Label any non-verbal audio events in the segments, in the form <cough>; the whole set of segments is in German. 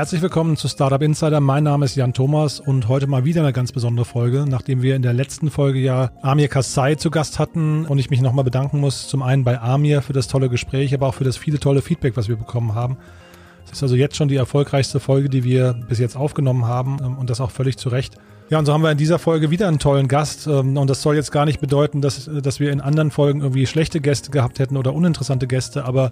herzlich willkommen zu Startup Insider. Mein Name ist Jan Thomas und heute mal wieder eine ganz besondere Folge, nachdem wir in der letzten Folge ja Amir Kassai zu Gast hatten und ich mich nochmal bedanken muss, zum einen bei Amir für das tolle Gespräch, aber auch für das viele tolle Feedback, was wir bekommen haben. Es ist also jetzt schon die erfolgreichste Folge, die wir bis jetzt aufgenommen haben ähm, und das auch völlig zu Recht. Ja, und so haben wir in dieser Folge wieder einen tollen Gast. Ähm, und das soll jetzt gar nicht bedeuten, dass, dass wir in anderen Folgen irgendwie schlechte Gäste gehabt hätten oder uninteressante Gäste, aber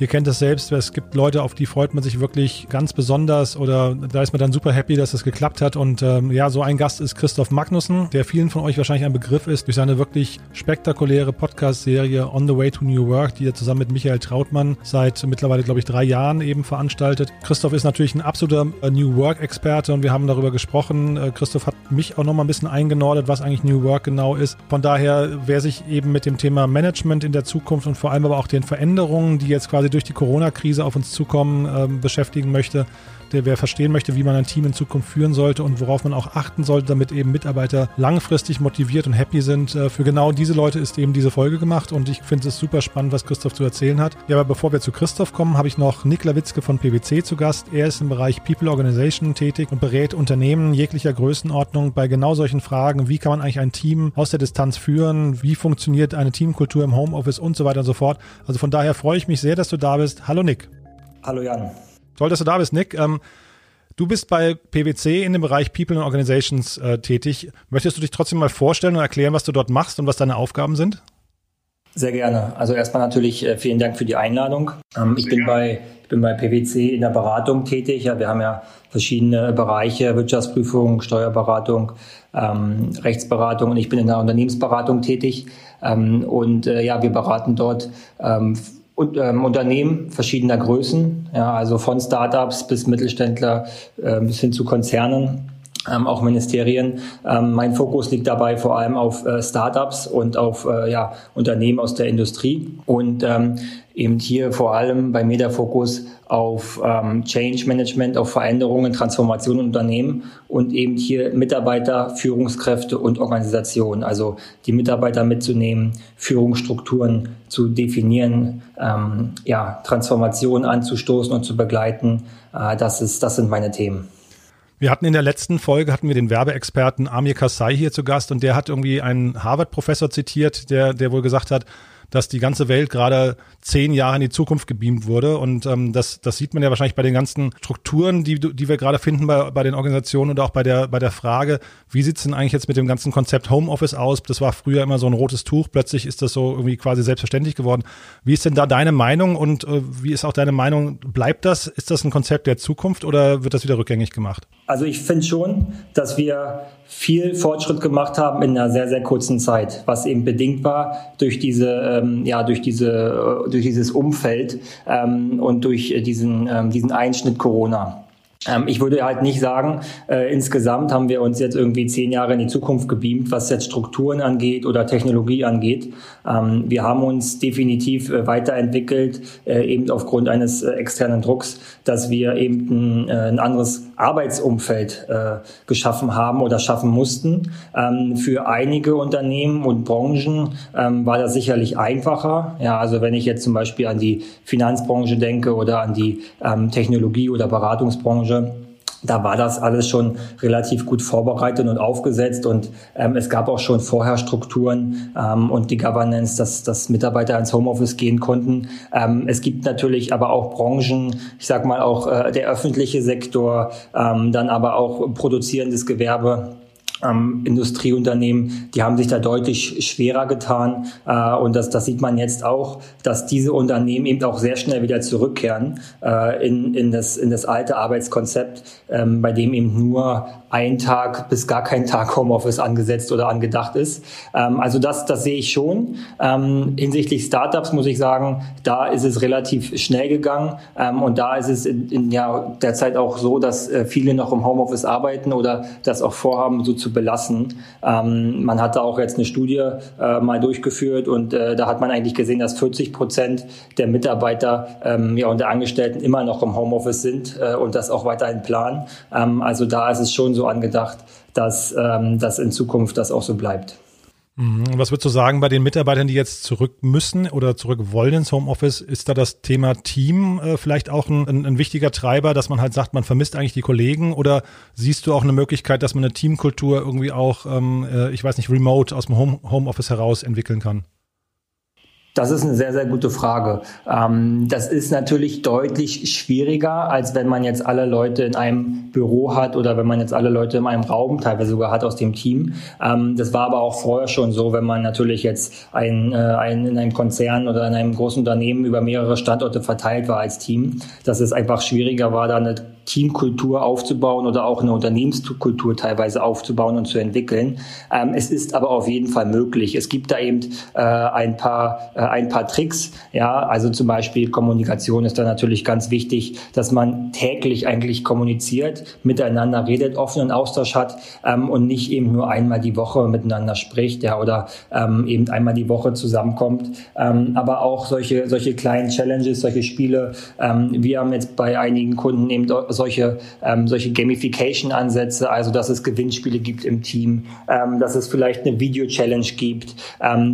Ihr kennt es selbst, es gibt Leute, auf die freut man sich wirklich ganz besonders oder da ist man dann super happy, dass es geklappt hat. Und ähm, ja, so ein Gast ist Christoph Magnussen, der vielen von euch wahrscheinlich ein Begriff ist durch seine wirklich spektakuläre Podcast-Serie On the Way to New Work, die er zusammen mit Michael Trautmann seit mittlerweile, glaube ich, drei Jahren eben veranstaltet. Christoph ist natürlich ein absoluter äh, New Work-Experte und wir haben darüber gesprochen. Äh, Christoph hat mich auch nochmal ein bisschen eingenordet, was eigentlich New Work genau ist. Von daher, wer sich eben mit dem Thema Management in der Zukunft und vor allem aber auch den Veränderungen, die jetzt quasi durch die Corona-Krise auf uns zukommen, äh, beschäftigen möchte, der wer verstehen möchte, wie man ein Team in Zukunft führen sollte und worauf man auch achten sollte, damit eben Mitarbeiter langfristig motiviert und happy sind. Äh, für genau diese Leute ist eben diese Folge gemacht und ich finde es super spannend, was Christoph zu erzählen hat. Ja, aber bevor wir zu Christoph kommen, habe ich noch Nick Lawitzke von PwC zu Gast. Er ist im Bereich People Organization tätig und berät Unternehmen jeglicher Größenordnung bei genau solchen Fragen. Wie kann man eigentlich ein Team aus der Distanz führen? Wie funktioniert eine Teamkultur im Homeoffice und so weiter und so fort? Also von daher freue ich mich sehr, dass du da bist. Hallo Nick. Hallo Jan. Toll, dass du da bist, Nick. Ähm, du bist bei PwC in dem Bereich People and Organizations äh, tätig. Möchtest du dich trotzdem mal vorstellen und erklären, was du dort machst und was deine Aufgaben sind? Sehr gerne. Also erstmal natürlich äh, vielen Dank für die Einladung. Ähm, ich bin bei bin bei PwC in der Beratung tätig. Ja, wir haben ja verschiedene Bereiche, Wirtschaftsprüfung, Steuerberatung, ähm, Rechtsberatung und ich bin in der Unternehmensberatung tätig. Ähm, und äh, ja, wir beraten dort ähm, und, ähm, Unternehmen verschiedener Größen, ja, also von Startups bis Mittelständler äh, bis hin zu Konzernen. Ähm, auch Ministerien. Ähm, mein Fokus liegt dabei vor allem auf äh, Startups und auf äh, ja, Unternehmen aus der Industrie. Und ähm, eben hier vor allem bei mir der Fokus auf ähm, Change Management, auf Veränderungen, Transformation in Unternehmen und eben hier Mitarbeiter, Führungskräfte und Organisationen, also die Mitarbeiter mitzunehmen, Führungsstrukturen zu definieren, ähm, ja, Transformation anzustoßen und zu begleiten. Äh, das, ist, das sind meine Themen. Wir hatten in der letzten Folge hatten wir den Werbeexperten Amir Kassai hier zu Gast und der hat irgendwie einen Harvard-Professor zitiert, der, der wohl gesagt hat, dass die ganze Welt gerade zehn Jahre in die Zukunft gebeamt wurde. Und ähm, das, das sieht man ja wahrscheinlich bei den ganzen Strukturen, die, die wir gerade finden bei, bei den Organisationen und auch bei der, bei der Frage, wie sieht's denn eigentlich jetzt mit dem ganzen Konzept Homeoffice aus? Das war früher immer so ein rotes Tuch, plötzlich ist das so irgendwie quasi selbstverständlich geworden. Wie ist denn da deine Meinung und äh, wie ist auch deine Meinung? Bleibt das? Ist das ein Konzept der Zukunft oder wird das wieder rückgängig gemacht? Also ich finde schon, dass wir viel Fortschritt gemacht haben in einer sehr, sehr kurzen Zeit, was eben bedingt war durch diese, ähm, ja, durch diese, äh, durch dieses Umfeld ähm, und durch diesen, ähm, diesen Einschnitt Corona. Ähm, ich würde halt nicht sagen, äh, insgesamt haben wir uns jetzt irgendwie zehn Jahre in die Zukunft gebeamt, was jetzt Strukturen angeht oder Technologie angeht. Ähm, wir haben uns definitiv äh, weiterentwickelt, äh, eben aufgrund eines äh, externen Drucks, dass wir eben ein, äh, ein anderes Arbeitsumfeld äh, geschaffen haben oder schaffen mussten. Ähm, für einige Unternehmen und Branchen ähm, war das sicherlich einfacher. Ja, also wenn ich jetzt zum Beispiel an die Finanzbranche denke oder an die ähm, Technologie- oder Beratungsbranche, Branche. Da war das alles schon relativ gut vorbereitet und aufgesetzt und ähm, es gab auch schon vorher Strukturen ähm, und die Governance, dass, dass Mitarbeiter ins Homeoffice gehen konnten. Ähm, es gibt natürlich aber auch Branchen, ich sag mal auch äh, der öffentliche Sektor, ähm, dann aber auch produzierendes Gewerbe ähm, Industrieunternehmen, die haben sich da deutlich schwerer getan. Äh, und das, das sieht man jetzt auch, dass diese Unternehmen eben auch sehr schnell wieder zurückkehren äh, in, in, das, in das alte Arbeitskonzept, ähm, bei dem eben nur ein Tag bis gar kein Tag Homeoffice angesetzt oder angedacht ist. Ähm, also das, das sehe ich schon. Ähm, hinsichtlich Startups muss ich sagen, da ist es relativ schnell gegangen ähm, und da ist es in, in ja derzeit auch so, dass äh, viele noch im Homeoffice arbeiten oder das auch vorhaben, so zu belassen. Ähm, man hat da auch jetzt eine Studie äh, mal durchgeführt und äh, da hat man eigentlich gesehen, dass 40 Prozent der Mitarbeiter ähm, ja, und der Angestellten immer noch im Homeoffice sind äh, und das auch weiterhin planen. Ähm, also da ist es schon so so angedacht, dass, ähm, dass in Zukunft das auch so bleibt. Mhm. Was würdest du sagen bei den Mitarbeitern, die jetzt zurück müssen oder zurück wollen ins Homeoffice? Ist da das Thema Team äh, vielleicht auch ein, ein, ein, wichtiger Treiber, dass man halt sagt, man vermisst eigentlich die Kollegen? Oder siehst du auch eine Möglichkeit, dass man eine Teamkultur irgendwie auch, ähm, äh, ich weiß nicht, remote aus dem Home, Homeoffice heraus entwickeln kann? Das ist eine sehr, sehr gute Frage. Ähm, das ist natürlich deutlich schwieriger, als wenn man jetzt alle Leute in einem Büro hat oder wenn man jetzt alle Leute in einem Raum teilweise sogar hat aus dem Team. Ähm, das war aber auch vorher schon so, wenn man natürlich jetzt ein, äh, ein, in einem Konzern oder in einem großen Unternehmen über mehrere Standorte verteilt war als Team, dass es einfach schwieriger war, da eine Teamkultur aufzubauen oder auch eine Unternehmenskultur teilweise aufzubauen und zu entwickeln. Ähm, es ist aber auf jeden Fall möglich. Es gibt da eben äh, ein paar ein paar Tricks. Ja, also zum Beispiel Kommunikation ist da natürlich ganz wichtig, dass man täglich eigentlich kommuniziert, miteinander redet, offenen Austausch hat ähm, und nicht eben nur einmal die Woche miteinander spricht, ja, oder ähm, eben einmal die Woche zusammenkommt. Ähm, aber auch solche solche kleinen Challenges, solche Spiele. Ähm, wir haben jetzt bei einigen Kunden eben solche ähm, solche Gamification-Ansätze, also dass es Gewinnspiele gibt im Team, ähm, dass es vielleicht eine Video-Challenge gibt,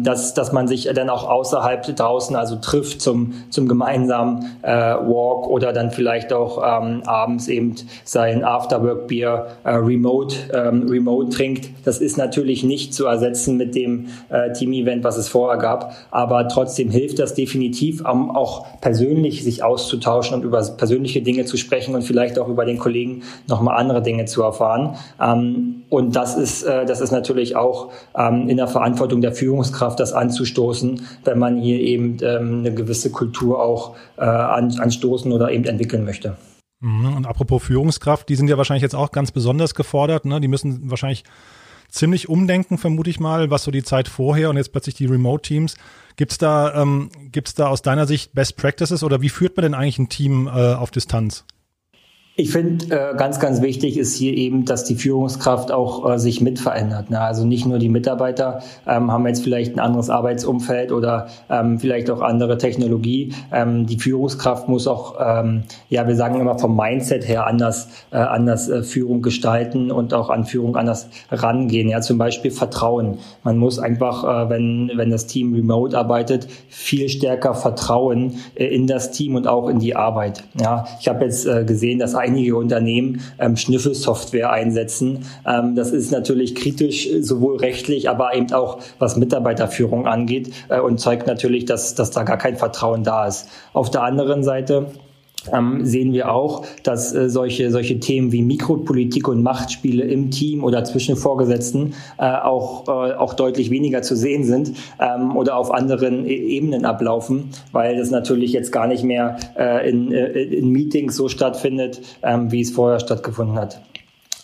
dass dass man sich dann auch außerhalb außerhalb draußen also trifft zum, zum gemeinsamen äh, Walk oder dann vielleicht auch ähm, abends eben sein Afterwork-Bier äh, remote, ähm, remote trinkt. Das ist natürlich nicht zu ersetzen mit dem äh, Team-Event, was es vorher gab, aber trotzdem hilft das definitiv, um auch persönlich sich auszutauschen und über persönliche Dinge zu sprechen und vielleicht auch über den Kollegen nochmal andere Dinge zu erfahren. Ähm, und das ist, äh, das ist natürlich auch ähm, in der Verantwortung der Führungskraft, das anzustoßen, wenn man hier eben ähm, eine gewisse Kultur auch äh, an, anstoßen oder eben entwickeln möchte. Mhm. Und apropos Führungskraft, die sind ja wahrscheinlich jetzt auch ganz besonders gefordert. Ne? Die müssen wahrscheinlich ziemlich umdenken, vermute ich mal, was so die Zeit vorher und jetzt plötzlich die Remote-Teams. Gibt's da, ähm, gibt's da aus deiner Sicht Best Practices oder wie führt man denn eigentlich ein Team äh, auf Distanz? Ich finde, äh, ganz, ganz wichtig ist hier eben, dass die Führungskraft auch äh, sich mit verändert. Ne? Also nicht nur die Mitarbeiter ähm, haben jetzt vielleicht ein anderes Arbeitsumfeld oder ähm, vielleicht auch andere Technologie. Ähm, die Führungskraft muss auch, ähm, ja, wir sagen immer vom Mindset her anders, äh, anders äh, Führung gestalten und auch an Führung anders rangehen. Ja, zum Beispiel Vertrauen. Man muss einfach, äh, wenn, wenn das Team remote arbeitet, viel stärker vertrauen äh, in das Team und auch in die Arbeit. Ja, ich habe jetzt äh, gesehen, dass einige Unternehmen ähm, Schnüffelsoftware einsetzen. Ähm, das ist natürlich kritisch, sowohl rechtlich, aber eben auch was Mitarbeiterführung angeht äh, und zeigt natürlich, dass, dass da gar kein Vertrauen da ist. Auf der anderen Seite ähm, sehen wir auch, dass äh, solche, solche Themen wie Mikropolitik und Machtspiele im Team oder zwischen Vorgesetzten äh, auch, äh, auch deutlich weniger zu sehen sind ähm, oder auf anderen e Ebenen ablaufen, weil das natürlich jetzt gar nicht mehr äh, in, äh, in Meetings so stattfindet, ähm, wie es vorher stattgefunden hat.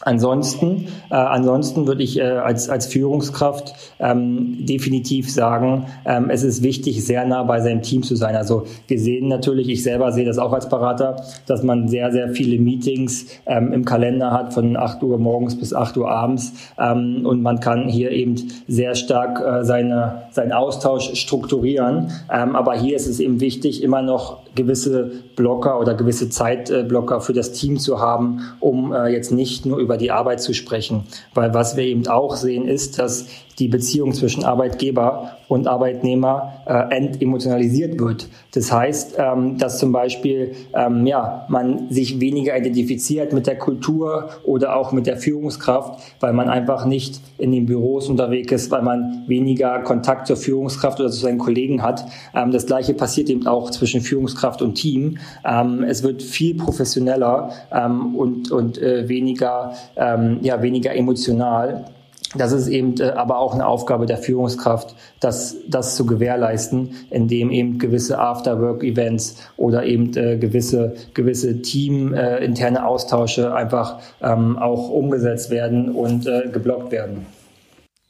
Ansonsten, äh, ansonsten würde ich äh, als, als Führungskraft ähm, definitiv sagen, ähm, es ist wichtig, sehr nah bei seinem Team zu sein. Also wir sehen natürlich, ich selber sehe das auch als Berater, dass man sehr, sehr viele Meetings ähm, im Kalender hat von 8 Uhr morgens bis 8 Uhr abends ähm, und man kann hier eben sehr stark äh, seine, seinen Austausch strukturieren. Ähm, aber hier ist es eben wichtig, immer noch gewisse Blocker oder gewisse Zeitblocker für das Team zu haben, um äh, jetzt nicht nur über die Arbeit zu sprechen. Weil was wir eben auch sehen, ist, dass die Beziehung zwischen Arbeitgeber und Arbeitnehmer äh, entemotionalisiert wird. Das heißt, ähm, dass zum Beispiel ähm, ja, man sich weniger identifiziert mit der Kultur oder auch mit der Führungskraft, weil man einfach nicht in den Büros unterwegs ist, weil man weniger Kontakt zur Führungskraft oder zu seinen Kollegen hat. Ähm, das gleiche passiert eben auch zwischen Führungskraft und Team. Ähm, es wird viel professioneller ähm, und, und äh, weniger, ähm, ja, weniger emotional. Das ist eben äh, aber auch eine Aufgabe der Führungskraft, das, das zu gewährleisten, indem eben gewisse After-Work-Events oder eben äh, gewisse, gewisse teaminterne äh, Austausche einfach ähm, auch umgesetzt werden und äh, geblockt werden.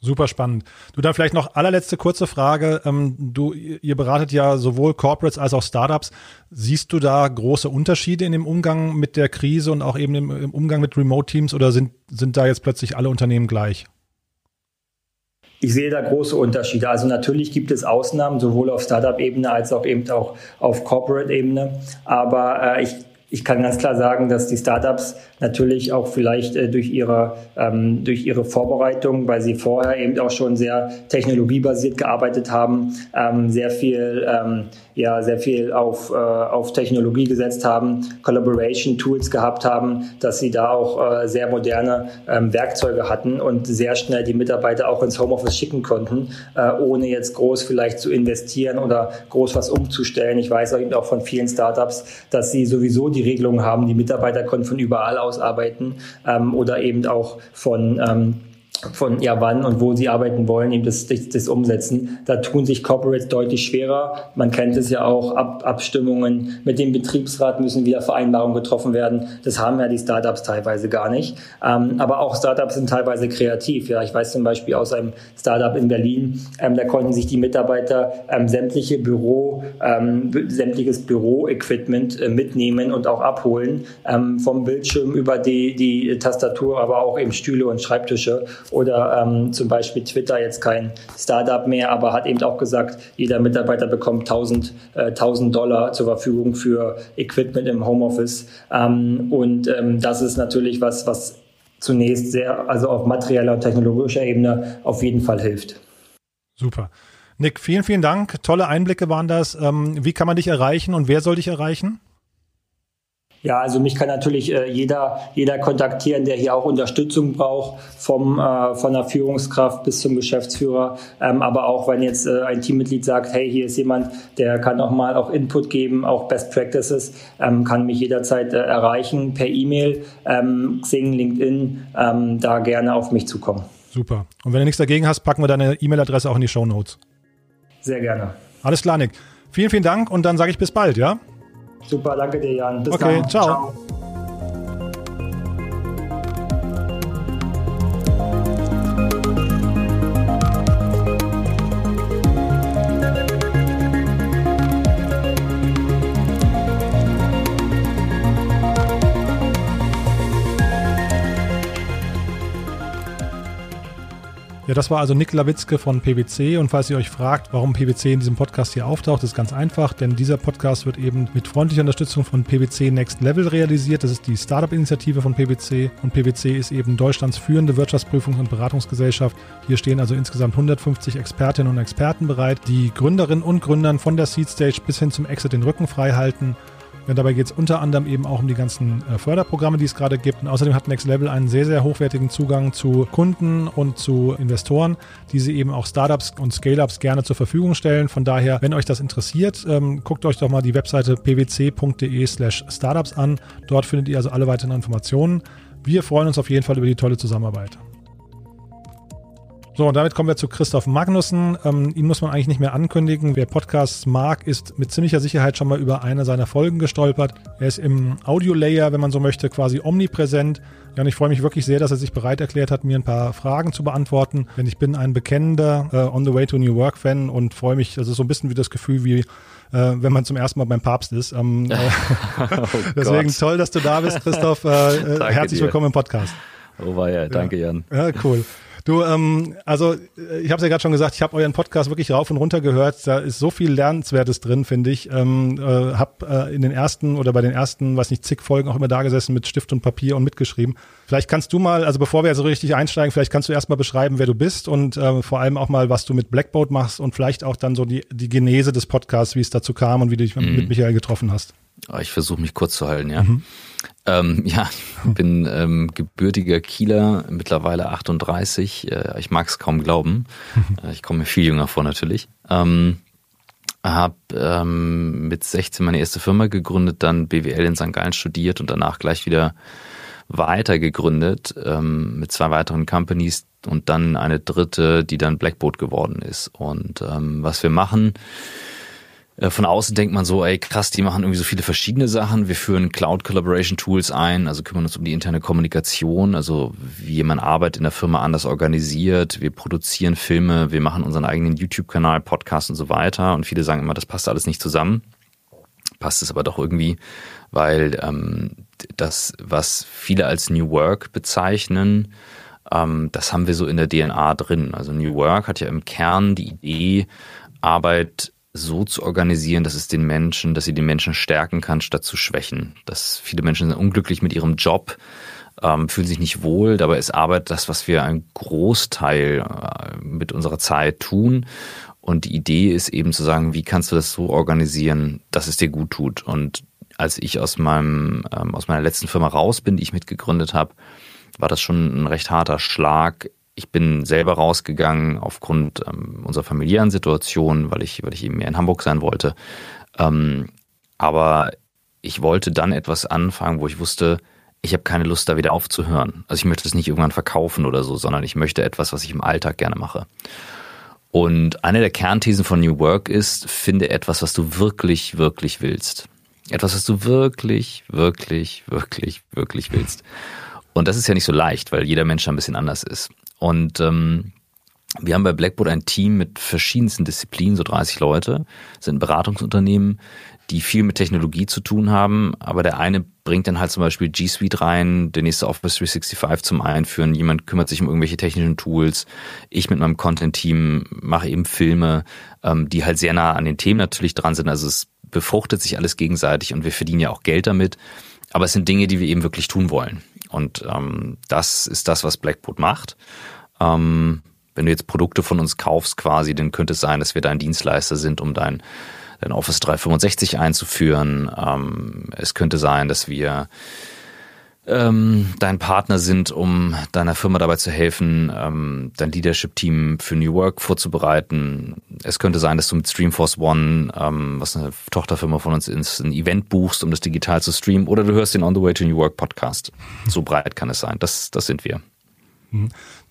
Super spannend. Du da vielleicht noch allerletzte kurze Frage. Ähm, du, ihr beratet ja sowohl Corporates als auch Startups. Siehst du da große Unterschiede in dem Umgang mit der Krise und auch eben im, Umgang mit Remote Teams oder sind, sind da jetzt plötzlich alle Unternehmen gleich? Ich sehe da große Unterschiede. Also natürlich gibt es Ausnahmen, sowohl auf Startup-Ebene als auch eben auch auf Corporate-Ebene. Aber äh, ich ich kann ganz klar sagen, dass die Startups natürlich auch vielleicht äh, durch ihre ähm, durch ihre Vorbereitung, weil sie vorher eben auch schon sehr technologiebasiert gearbeitet haben, ähm, sehr viel ähm, ja sehr viel auf äh, auf Technologie gesetzt haben, Collaboration Tools gehabt haben, dass sie da auch äh, sehr moderne ähm, Werkzeuge hatten und sehr schnell die Mitarbeiter auch ins Homeoffice schicken konnten, äh, ohne jetzt groß vielleicht zu investieren oder groß was umzustellen. Ich weiß eben auch von vielen Startups, dass sie sowieso die Regelungen haben, die Mitarbeiter können von überall aus arbeiten ähm, oder eben auch von ähm, von ja wann und wo sie arbeiten wollen, eben das, das, das umsetzen. Da tun sich Corporates deutlich schwerer. Man kennt es ja auch, Ab, Abstimmungen mit dem Betriebsrat müssen wieder Vereinbarungen getroffen werden. Das haben ja die Startups teilweise gar nicht. Ähm, aber auch Startups sind teilweise kreativ. Ja, ich weiß zum Beispiel aus einem Startup in Berlin, ähm, da konnten sich die Mitarbeiter ähm, sämtliche Büro, ähm, sämtliches Büroequipment äh, mitnehmen und auch abholen, ähm, vom Bildschirm über die, die Tastatur, aber auch eben Stühle und Schreibtische oder ähm, zum Beispiel Twitter jetzt kein Startup mehr, aber hat eben auch gesagt, jeder Mitarbeiter bekommt 1000, äh, 1000 Dollar zur Verfügung für Equipment im Homeoffice. Ähm, und ähm, das ist natürlich was, was zunächst sehr, also auf materieller und technologischer Ebene auf jeden Fall hilft. Super. Nick, vielen, vielen Dank. Tolle Einblicke waren das. Ähm, wie kann man dich erreichen und wer soll dich erreichen? Ja, also mich kann natürlich äh, jeder, jeder kontaktieren, der hier auch Unterstützung braucht, vom, äh, von der Führungskraft bis zum Geschäftsführer. Ähm, aber auch wenn jetzt äh, ein Teammitglied sagt, hey, hier ist jemand, der kann auch mal auch Input geben, auch Best Practices, ähm, kann mich jederzeit äh, erreichen per E-Mail, ähm, Xing, LinkedIn, ähm, da gerne auf mich zukommen. Super. Und wenn du nichts dagegen hast, packen wir deine E-Mail-Adresse auch in die Show Notes. Sehr gerne. Alles klar, Nick. Vielen, vielen Dank und dann sage ich bis bald, ja? Super, danke dir, Jan. Bis okay, dann. ciao. ciao. Ja, das war also Nick Lawitzke von PwC. Und falls ihr euch fragt, warum PwC in diesem Podcast hier auftaucht, ist ganz einfach, denn dieser Podcast wird eben mit freundlicher Unterstützung von PwC Next Level realisiert. Das ist die Startup-Initiative von PwC. Und PwC ist eben Deutschlands führende Wirtschaftsprüfungs- und Beratungsgesellschaft. Hier stehen also insgesamt 150 Expertinnen und Experten bereit, die Gründerinnen und Gründern von der Seed Stage bis hin zum Exit den Rücken frei halten ja, dabei geht es unter anderem eben auch um die ganzen äh, Förderprogramme, die es gerade gibt. Und außerdem hat Next Level einen sehr, sehr hochwertigen Zugang zu Kunden und zu Investoren, die sie eben auch Startups und Scale-Ups gerne zur Verfügung stellen. Von daher, wenn euch das interessiert, ähm, guckt euch doch mal die Webseite pwc.de slash startups an. Dort findet ihr also alle weiteren Informationen. Wir freuen uns auf jeden Fall über die tolle Zusammenarbeit. So, und damit kommen wir zu Christoph Magnussen. Ähm, ihn muss man eigentlich nicht mehr ankündigen. Wer Podcasts mag, ist mit ziemlicher Sicherheit schon mal über eine seiner Folgen gestolpert. Er ist im Audio-Layer, wenn man so möchte, quasi omnipräsent. Ja, und ich freue mich wirklich sehr, dass er sich bereit erklärt hat, mir ein paar Fragen zu beantworten. Denn ich bin ein bekennender äh, On the Way to New Work-Fan und freue mich, das ist so ein bisschen wie das Gefühl, wie äh, wenn man zum ersten Mal beim Papst ist. Ähm, <laughs> äh, oh <laughs> deswegen Gott. toll, dass du da bist, Christoph. Äh, äh herzlich dir. willkommen im Podcast. Oh war ja, danke Jan. Ja, cool. Du, ähm, also ich habe es ja gerade schon gesagt, ich habe euren Podcast wirklich rauf und runter gehört. Da ist so viel Lernenswertes drin, finde ich. Ähm, äh, hab äh, in den ersten oder bei den ersten, weiß nicht, zig Folgen auch immer da gesessen mit Stift und Papier und mitgeschrieben. Vielleicht kannst du mal, also bevor wir so also richtig einsteigen, vielleicht kannst du erstmal beschreiben, wer du bist und äh, vor allem auch mal, was du mit Blackboard machst und vielleicht auch dann so die, die Genese des Podcasts, wie es dazu kam und wie du dich mhm. mit Michael getroffen hast. Ah, ich versuche mich kurz zu halten, ja. Mhm. Ähm, <laughs> ja, ich bin ähm, gebürtiger Kieler, mittlerweile 38. Äh, ich mag es kaum glauben. <laughs> Äh, ich komme mir viel jünger vor natürlich. Ähm, habe ähm, mit 16 meine erste Firma gegründet, dann BWL in St. Gallen studiert und danach gleich wieder weiter gegründet ähm, mit zwei weiteren Companies und dann eine dritte, die dann Blackboard geworden ist. Und ähm, was wir machen, von außen denkt man so, ey krass, die machen irgendwie so viele verschiedene Sachen. Wir führen Cloud Collaboration Tools ein, also kümmern uns um die interne Kommunikation, also wie man Arbeit in der Firma anders organisiert. Wir produzieren Filme, wir machen unseren eigenen YouTube-Kanal, Podcast und so weiter. Und viele sagen immer, das passt alles nicht zusammen. Passt es aber doch irgendwie, weil ähm, das, was viele als New Work bezeichnen, ähm, das haben wir so in der DNA drin. Also New Work hat ja im Kern die Idee, Arbeit so zu organisieren, dass es den Menschen, dass sie den Menschen stärken kann, statt zu schwächen. Dass viele Menschen sind unglücklich mit ihrem Job, ähm, fühlen sich nicht wohl, dabei ist Arbeit das, was wir einen Großteil äh, mit unserer Zeit tun. Und die Idee ist eben zu sagen, wie kannst du das so organisieren, dass es dir gut tut. Und als ich aus meinem ähm, aus meiner letzten Firma raus bin, die ich mitgegründet habe, war das schon ein recht harter Schlag. Ich bin selber rausgegangen aufgrund ähm, unserer familiären Situation, weil ich weil ich eben mehr in Hamburg sein wollte. Ähm, aber ich wollte dann etwas anfangen, wo ich wusste, ich habe keine Lust, da wieder aufzuhören. Also ich möchte es nicht irgendwann verkaufen oder so, sondern ich möchte etwas, was ich im Alltag gerne mache. Und eine der Kernthesen von New Work ist, finde etwas, was du wirklich, wirklich willst. Etwas, was du wirklich, wirklich, wirklich, wirklich willst. Und das ist ja nicht so leicht, weil jeder Mensch ein bisschen anders ist. Und ähm, wir haben bei Blackboard ein Team mit verschiedensten Disziplinen, so 30 Leute, sind Beratungsunternehmen, die viel mit Technologie zu tun haben, aber der eine bringt dann halt zum Beispiel G Suite rein, der nächste Office 365 zum Einführen, jemand kümmert sich um irgendwelche technischen Tools, ich mit meinem Content-Team mache eben Filme, ähm, die halt sehr nah an den Themen natürlich dran sind, also es befruchtet sich alles gegenseitig und wir verdienen ja auch Geld damit, aber es sind Dinge, die wir eben wirklich tun wollen. Und ähm, das ist das, was Blackboard macht. Ähm, wenn du jetzt Produkte von uns kaufst quasi, dann könnte es sein, dass wir dein Dienstleister sind, um dein dann Office 365 einzuführen. Ähm, es könnte sein, dass wir ähm, dein Partner sind, um deiner Firma dabei zu helfen, ähm, dein Leadership-Team für New Work vorzubereiten. Es könnte sein, dass du mit Streamforce One, ähm, was eine Tochterfirma von uns ist, ein Event buchst, um das digital zu streamen, oder du hörst den On the Way to New Work Podcast. So breit kann es sein. Das, das sind wir.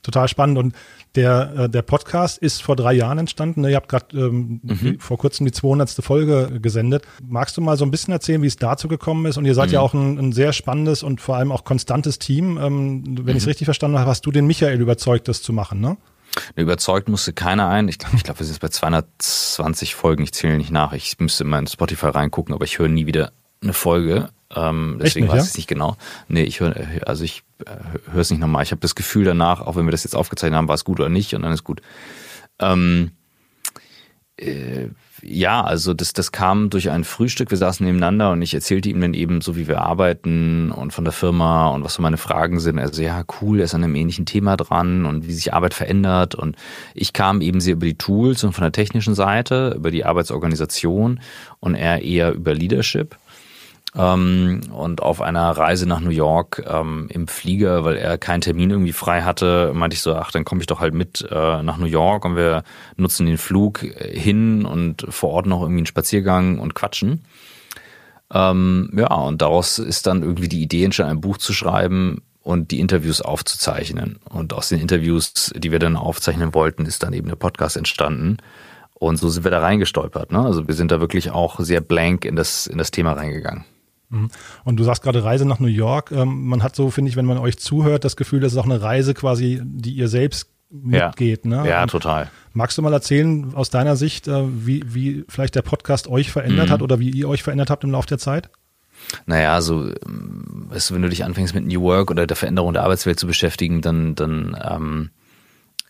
Total spannend und der, äh, der Podcast ist vor drei Jahren entstanden. Ihr habt gerade ähm, mhm. vor kurzem die 200. Folge gesendet. Magst du mal so ein bisschen erzählen, wie es dazu gekommen ist? Und ihr seid mhm. ja auch ein, ein, sehr spannendes und vor allem auch konstantes Team. Ähm, wenn mhm. ich es richtig verstanden habe, hast du den Michael überzeugt, das zu machen, ne? Überzeugt musste keiner ein. Ich glaube, ich glaub, wir sind jetzt bei 220 Folgen. Ich zähle nicht nach. Ich müsste mal in Spotify reingucken, aber ich höre nie wieder eine Folge. Ähm, deswegen nicht, weiß ich es nicht genau. Nee, ich höre, also ich äh, höre es nicht nochmal. Ich habe das Gefühl danach, auch wenn wir das jetzt aufgezeichnet haben, war es gut oder nicht und dann ist gut. Ähm, äh, ja, also das, das kam durch ein Frühstück. Wir saßen nebeneinander und ich erzählte ihm dann eben so, wie wir arbeiten und von der Firma und was so meine Fragen sind. Also ja, cool, er ist an einem ähnlichen Thema dran und wie sich Arbeit verändert. Und ich kam eben sehr über die Tools und von der technischen Seite, über die Arbeitsorganisation und er eher über Leadership. Ähm, und auf einer Reise nach New York ähm, im Flieger, weil er keinen Termin irgendwie frei hatte, meinte ich so, ach, dann komme ich doch halt mit äh, nach New York und wir nutzen den Flug hin und vor Ort noch irgendwie einen Spaziergang und quatschen. Ähm, ja, und daraus ist dann irgendwie die Idee entstanden, ein Buch zu schreiben und die Interviews aufzuzeichnen. Und aus den Interviews, die wir dann aufzeichnen wollten, ist dann eben der Podcast entstanden. Und so sind wir da reingestolpert. Ne? Also wir sind da wirklich auch sehr blank in das, in das Thema reingegangen. Mhm. Und du sagst gerade Reise nach New York. Ähm, man hat so, finde ich, wenn man euch zuhört, das Gefühl, das ist auch eine Reise quasi, die ihr selbst mitgeht. Ja, ne? ja total. Magst du mal erzählen aus deiner Sicht, äh, wie, wie vielleicht der Podcast euch verändert mhm. hat oder wie ihr euch verändert habt im Laufe der Zeit? Naja, also weißt du, wenn du dich anfängst mit New Work oder der Veränderung der Arbeitswelt zu beschäftigen, dann, dann ähm,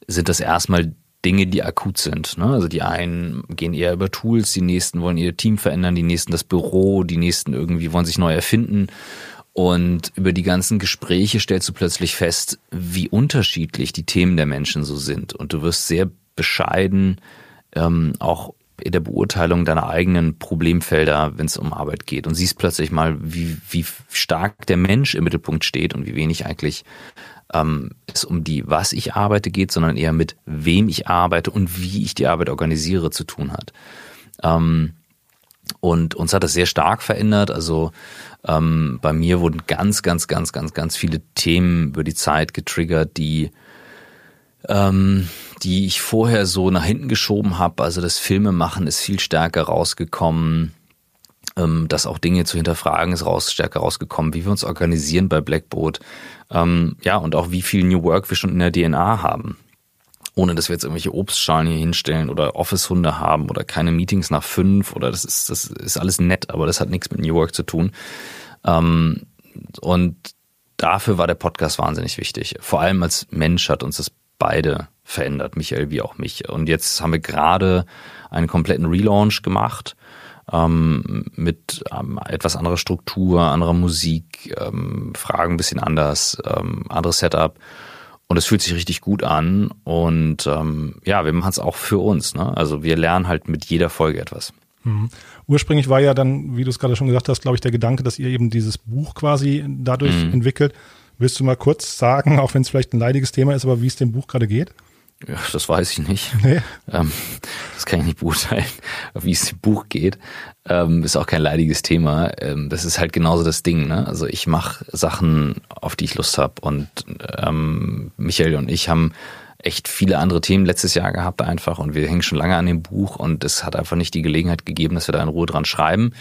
sind das erstmal Dinge, die akut sind. Ne? Also die einen gehen eher über Tools, die nächsten wollen ihr Team verändern, die nächsten das Büro, die nächsten irgendwie wollen sich neu erfinden. Und über die ganzen Gespräche stellst du plötzlich fest, wie unterschiedlich die Themen der Menschen so sind. Und du wirst sehr bescheiden, ähm, auch in der Beurteilung deiner eigenen Problemfelder, wenn es um Arbeit geht. Und siehst plötzlich mal, wie, wie stark der Mensch im Mittelpunkt steht und wie wenig eigentlich ähm, es um die, was ich arbeite geht, sondern eher mit wem ich arbeite und wie ich die Arbeit organisiere zu tun hat. Ähm, und uns hat das sehr stark verändert. Also ähm, bei mir wurden ganz, ganz, ganz, ganz, ganz viele Themen über die Zeit getriggert, die ähm, die ich vorher so nach hinten geschoben habe. Also das Filmemachen ist viel stärker rausgekommen ähm, das auch Dinge zu hinterfragen ist raus, stärker rausgekommen, wie wir uns organisieren bei Blackboard, ähm, ja, und auch wie viel New Work wir schon in der DNA haben. Ohne dass wir jetzt irgendwelche Obstschalen hier hinstellen oder Office-Hunde haben oder keine Meetings nach fünf oder das ist, das ist alles nett, aber das hat nichts mit New Work zu tun. Ähm, und dafür war der Podcast wahnsinnig wichtig. Vor allem als Mensch hat uns das beide verändert, Michael wie auch mich. Und jetzt haben wir gerade einen kompletten Relaunch gemacht ähm, mit ähm, etwas anderer Struktur, anderer Musik, ähm, Fragen ein bisschen anders, ähm, anderes Setup. Und es fühlt sich richtig gut an. Und ähm, ja, wir machen es auch für uns. Ne? Also wir lernen halt mit jeder Folge etwas. Mhm. Ursprünglich war ja dann, wie du es gerade schon gesagt hast, glaube ich, der Gedanke, dass ihr eben dieses Buch quasi dadurch mhm. entwickelt. Willst du mal kurz sagen, auch wenn es vielleicht ein leidiges Thema ist, aber wie es dem Buch gerade geht? Ja, das weiß ich nicht. Nee. Ähm, das kann ich nicht beurteilen, <laughs> wie es dem Buch geht. Ähm, ist auch kein leidiges Thema. Ähm, das ist halt genauso das Ding. Ne? Also ich mache Sachen, auf die ich Lust habe. Und ähm, Michael und ich haben echt viele andere Themen letztes Jahr gehabt einfach und wir hängen schon lange an dem Buch und es hat einfach nicht die Gelegenheit gegeben, dass wir da in Ruhe dran schreiben.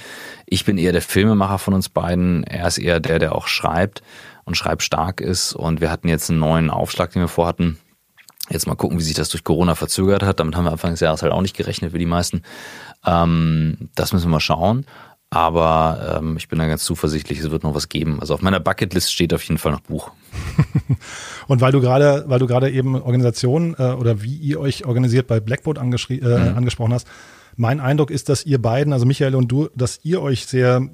Ich bin eher der Filmemacher von uns beiden. Er ist eher der, der auch schreibt und schreibstark ist und wir hatten jetzt einen neuen Aufschlag, den wir vorhatten Jetzt mal gucken, wie sich das durch Corona verzögert hat. Damit haben wir Anfang des Jahres halt auch nicht gerechnet für die meisten. Ähm, das müssen wir mal schauen. Aber ähm, ich bin da ganz zuversichtlich, es wird noch was geben. Also auf meiner Bucketlist steht auf jeden Fall noch Buch. <laughs> Und weil du gerade, weil du gerade eben Organisation äh, oder wie ihr euch organisiert bei Blackboard äh, mhm. angesprochen hast, mein Eindruck ist, dass ihr beiden, also Michael und du, dass ihr euch sehr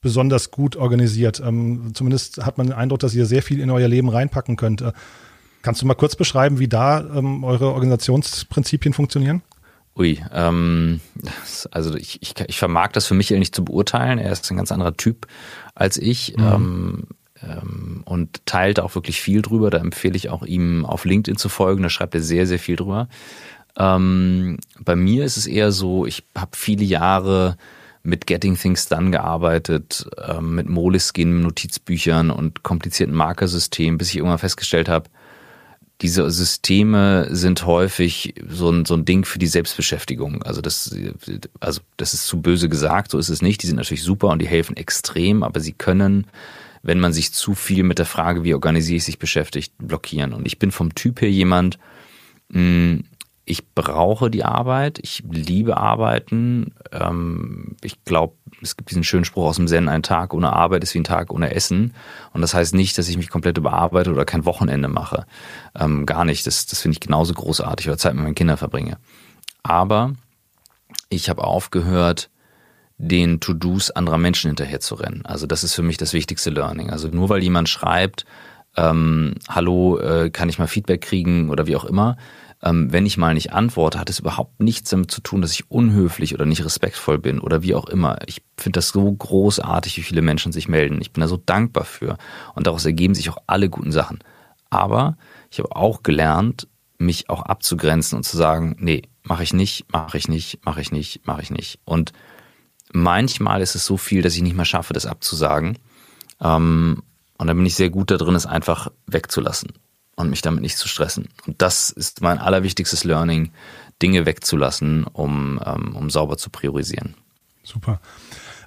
besonders gut organisiert. Ähm, zumindest hat man den Eindruck, dass ihr sehr viel in euer Leben reinpacken könnt. Äh, Kannst du mal kurz beschreiben, wie da ähm, eure Organisationsprinzipien funktionieren? Ui, ähm, also ich, ich, ich vermag das für Michael nicht zu beurteilen. Er ist ein ganz anderer Typ als ich mhm. ähm, ähm, und teilt auch wirklich viel drüber. Da empfehle ich auch ihm auf LinkedIn zu folgen. Da schreibt er sehr, sehr viel drüber. Ähm, bei mir ist es eher so, ich habe viele Jahre mit Getting Things Done gearbeitet, ähm, mit Moleskin, Notizbüchern und komplizierten Markersystemen, bis ich irgendwann festgestellt habe, diese Systeme sind häufig so ein, so ein Ding für die Selbstbeschäftigung. Also das, also das ist zu böse gesagt, so ist es nicht. Die sind natürlich super und die helfen extrem, aber sie können, wenn man sich zu viel mit der Frage, wie organisiere ich sich beschäftigt, blockieren. Und ich bin vom Typ her jemand, mh, hm, ich brauche die Arbeit, ich liebe Arbeiten. Ähm, ich glaube, es gibt diesen schönen Spruch aus dem Zen, ein Tag ohne Arbeit ist wie ein Tag ohne Essen. Und das heißt nicht, dass ich mich komplett überarbeite oder kein Wochenende mache. Ähm, gar nicht. Das, das finde ich genauso großartig oder Zeit mit meinen Kindern verbringe. Aber ich habe aufgehört, den To-Dos anderer Menschen hinterher zu rennen. Also das ist für mich das wichtigste Learning. Also nur weil jemand schreibt, ähm, hallo, äh, kann ich mal Feedback kriegen oder wie auch immer, ähm, wenn ich mal nicht antworte, hat es überhaupt nichts damit zu tun, dass ich unhöflich oder nicht respektvoll bin oder wie auch immer. Ich finde das so großartig, wie viele Menschen sich melden. Ich bin da so dankbar für. Und daraus ergeben sich auch alle guten Sachen. Aber ich habe auch gelernt, mich auch abzugrenzen und zu sagen, nee, mache ich nicht, mache ich nicht, mache ich nicht, mache ich nicht. Und manchmal ist es so viel, dass ich nicht mehr schaffe, das abzusagen. Ähm, und dann bin ich sehr gut da drin, es einfach wegzulassen und mich damit nicht zu stressen. Und das ist mein allerwichtigstes Learning, Dinge wegzulassen, um, ähm, um sauber zu priorisieren. Super.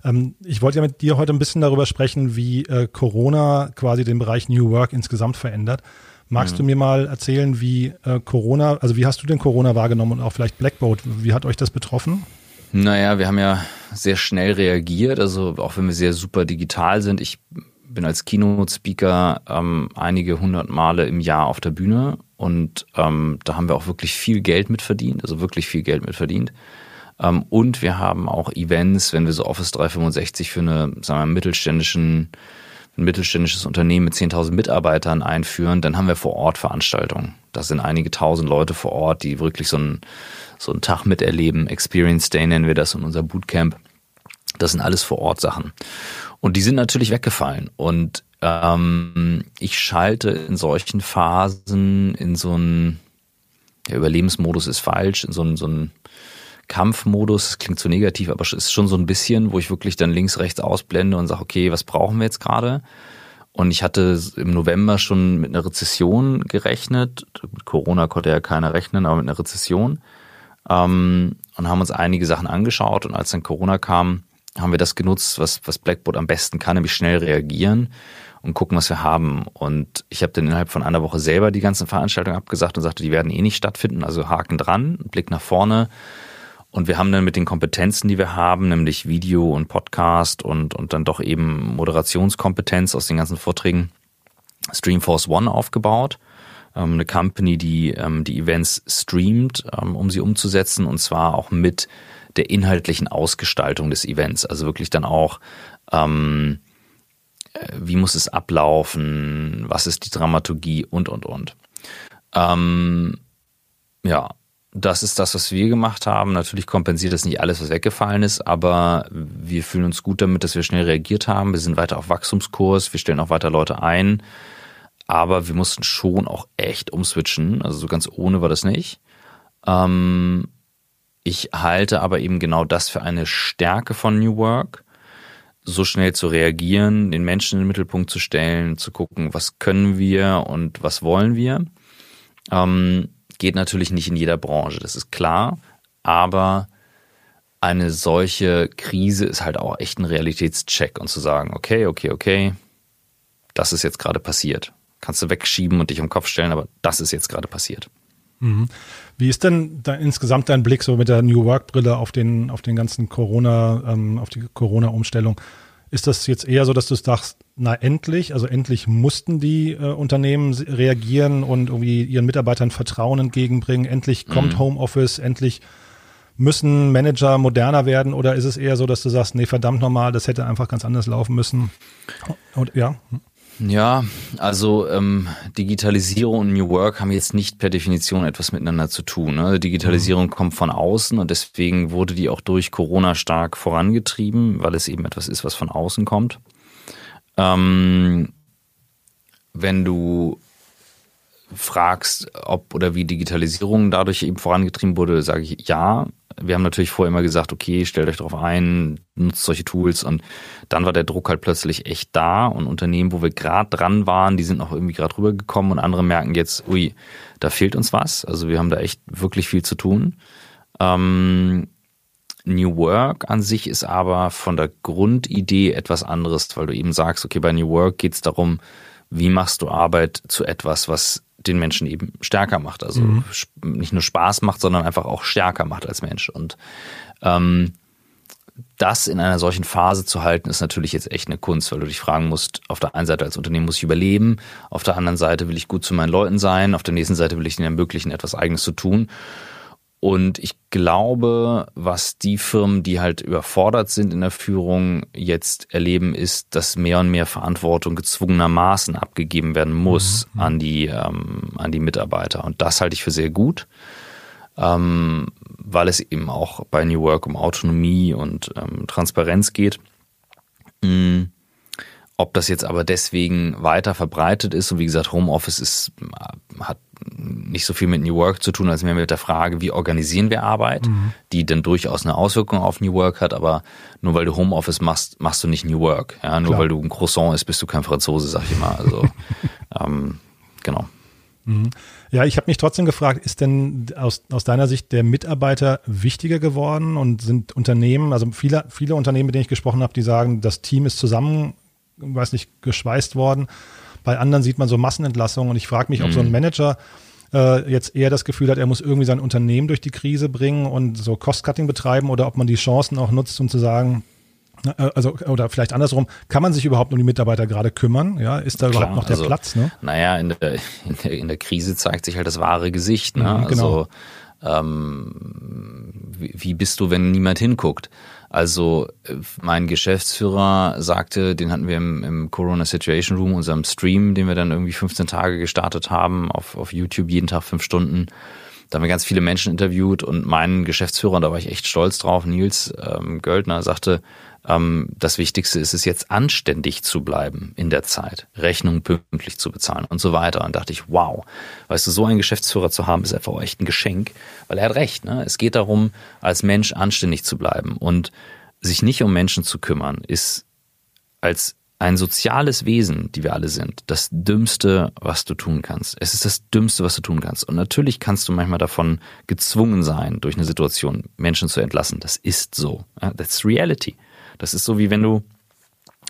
Ähm, ich wollte ja mit dir heute ein bisschen darüber sprechen, wie äh, Corona quasi den Bereich New Work insgesamt verändert. Magst mhm. du mir mal erzählen, wie äh, Corona, also wie hast du denn Corona wahrgenommen und auch vielleicht Blackboard, wie hat euch das betroffen? Naja, wir haben ja sehr schnell reagiert, also auch wenn wir sehr super digital sind. Ich bin als Keynote-Speaker ähm, einige hundert Male im Jahr auf der Bühne und ähm, da haben wir auch wirklich viel Geld mit verdient, also wirklich viel Geld mit verdient. Ähm, und wir haben auch Events, wenn wir so Office 365 für eine, sagen wir, mittelständischen, ein mittelständisches Unternehmen mit 10.000 Mitarbeitern einführen, dann haben wir vor Ort Veranstaltungen. Das sind einige tausend Leute vor Ort, die wirklich so einen, so einen Tag miterleben. Experience Day nennen wir das in unser Bootcamp. Das sind alles vor Ort Sachen. Und die sind natürlich weggefallen. Und ähm, ich schalte in solchen Phasen in so einen ja, Überlebensmodus ist falsch, in so einen, so einen Kampfmodus, das klingt zu negativ, aber es ist schon so ein bisschen, wo ich wirklich dann links, rechts ausblende und sage, okay, was brauchen wir jetzt gerade? Und ich hatte im November schon mit einer Rezession gerechnet. Mit Corona konnte ja keiner rechnen, aber mit einer Rezession. Ähm, und haben uns einige Sachen angeschaut. Und als dann Corona kam, haben wir das genutzt, was, was Blackboard am besten kann, nämlich schnell reagieren und gucken, was wir haben. Und ich habe dann innerhalb von einer Woche selber die ganzen Veranstaltungen abgesagt und sagte, die werden eh nicht stattfinden, also Haken dran, Blick nach vorne. Und wir haben dann mit den Kompetenzen, die wir haben, nämlich Video und Podcast und, und dann doch eben Moderationskompetenz aus den ganzen Vorträgen, Streamforce One aufgebaut ähm, eine Company, die ähm, die Events streamt, ähm, um sie umzusetzen und zwar auch mit der inhaltlichen Ausgestaltung des Events. Also wirklich dann auch, ähm, äh, wie muss es ablaufen, was ist die Dramaturgie und, und, und. Ähm, ja, das ist das, was wir gemacht haben. Natürlich kompensiert das nicht alles, was weggefallen ist, aber wir fühlen uns gut damit, dass wir schnell reagiert haben. Wir sind weiter auf Wachstumskurs, wir stellen auch weiter Leute ein, aber wir mussten schon auch echt umswitchen. Also so ganz ohne war das nicht. Ähm, ich halte aber eben genau das für eine Stärke von New Work, so schnell zu reagieren, den Menschen in den Mittelpunkt zu stellen, zu gucken, was können wir und was wollen wir. Ähm, geht natürlich nicht in jeder Branche, das ist klar, aber eine solche Krise ist halt auch echt ein Realitätscheck und zu sagen, okay, okay, okay, das ist jetzt gerade passiert. Kannst du wegschieben und dich um den Kopf stellen, aber das ist jetzt gerade passiert. Mhm. Wie ist denn da insgesamt dein Blick so mit der New Work Brille auf den, auf den ganzen Corona, ähm, auf die Corona-Umstellung? Ist das jetzt eher so, dass du sagst, na endlich, also endlich mussten die äh, Unternehmen reagieren und irgendwie ihren Mitarbeitern Vertrauen entgegenbringen, endlich kommt mhm. Homeoffice, endlich müssen Manager moderner werden oder ist es eher so, dass du sagst, nee, verdammt nochmal, das hätte einfach ganz anders laufen müssen? Und, ja. Ja, also ähm, Digitalisierung und New Work haben jetzt nicht per Definition etwas miteinander zu tun. Ne? Digitalisierung mhm. kommt von außen und deswegen wurde die auch durch Corona stark vorangetrieben, weil es eben etwas ist, was von außen kommt. Ähm, wenn du fragst, ob oder wie Digitalisierung dadurch eben vorangetrieben wurde, sage ich ja wir haben natürlich vorher immer gesagt, okay, stellt euch darauf ein, nutzt solche Tools und dann war der Druck halt plötzlich echt da und Unternehmen, wo wir gerade dran waren, die sind auch irgendwie gerade rübergekommen und andere merken jetzt, ui, da fehlt uns was. Also wir haben da echt wirklich viel zu tun. Ähm, New Work an sich ist aber von der Grundidee etwas anderes, weil du eben sagst, okay, bei New Work geht es darum, wie machst du Arbeit zu etwas, was den Menschen eben stärker macht. Also mhm. nicht nur Spaß macht, sondern einfach auch stärker macht als Mensch. Und ähm, das in einer solchen Phase zu halten, ist natürlich jetzt echt eine Kunst, weil du dich fragen musst, auf der einen Seite als Unternehmen muss ich überleben, auf der anderen Seite will ich gut zu meinen Leuten sein, auf der nächsten Seite will ich ihnen ermöglichen, etwas Eigenes zu tun. Und ich glaube, was die Firmen, die halt überfordert sind in der Führung, jetzt erleben, ist, dass mehr und mehr Verantwortung gezwungenermaßen abgegeben werden muss mhm. an die ähm, an die Mitarbeiter. Und das halte ich für sehr gut, ähm, weil es eben auch bei New Work um Autonomie und ähm, Transparenz geht. Mhm. Ob das jetzt aber deswegen weiter verbreitet ist und wie gesagt, Homeoffice ist, hat nicht so viel mit New Work zu tun, als mehr mit der Frage, wie organisieren wir Arbeit, mhm. die dann durchaus eine Auswirkung auf New Work hat, aber nur weil du Homeoffice machst, machst du nicht New Work. Ja, nur Klar. weil du ein Croissant isst, bist du kein Franzose, sag ich mal. Also <laughs> ähm, genau. Mhm. Ja, ich habe mich trotzdem gefragt, ist denn aus, aus deiner Sicht der Mitarbeiter wichtiger geworden und sind Unternehmen, also viele, viele Unternehmen, mit denen ich gesprochen habe, die sagen, das Team ist zusammen, weiß nicht, geschweißt worden. Bei anderen sieht man so Massenentlassungen und ich frage mich, ob so ein mhm. Manager äh, jetzt eher das Gefühl hat, er muss irgendwie sein Unternehmen durch die Krise bringen und so Cost-Cutting betreiben oder ob man die Chancen auch nutzt, um zu sagen, äh, also oder vielleicht andersrum, kann man sich überhaupt um die Mitarbeiter gerade kümmern? Ja, ist da Klar, überhaupt noch der also, Platz? Ne? Naja, in der, in, der, in der Krise zeigt sich halt das wahre Gesicht. Ne? Mhm, genau. Also ähm, wie, wie bist du, wenn niemand hinguckt? Also äh, mein Geschäftsführer sagte, den hatten wir im, im Corona Situation Room, unserem Stream, den wir dann irgendwie 15 Tage gestartet haben, auf, auf YouTube jeden Tag fünf Stunden. Da haben wir ganz viele Menschen interviewt und mein Geschäftsführer, und da war ich echt stolz drauf, Nils ähm, Göldner, sagte, ähm, das Wichtigste ist es jetzt anständig zu bleiben in der Zeit, Rechnungen pünktlich zu bezahlen und so weiter. Und dachte ich, wow, weißt du, so einen Geschäftsführer zu haben, ist einfach auch echt ein Geschenk, weil er hat recht. Ne? Es geht darum, als Mensch anständig zu bleiben und sich nicht um Menschen zu kümmern, ist als ein soziales Wesen, die wir alle sind, das Dümmste, was du tun kannst. Es ist das Dümmste, was du tun kannst. Und natürlich kannst du manchmal davon gezwungen sein, durch eine Situation Menschen zu entlassen. Das ist so. That's reality. Das ist so wie wenn du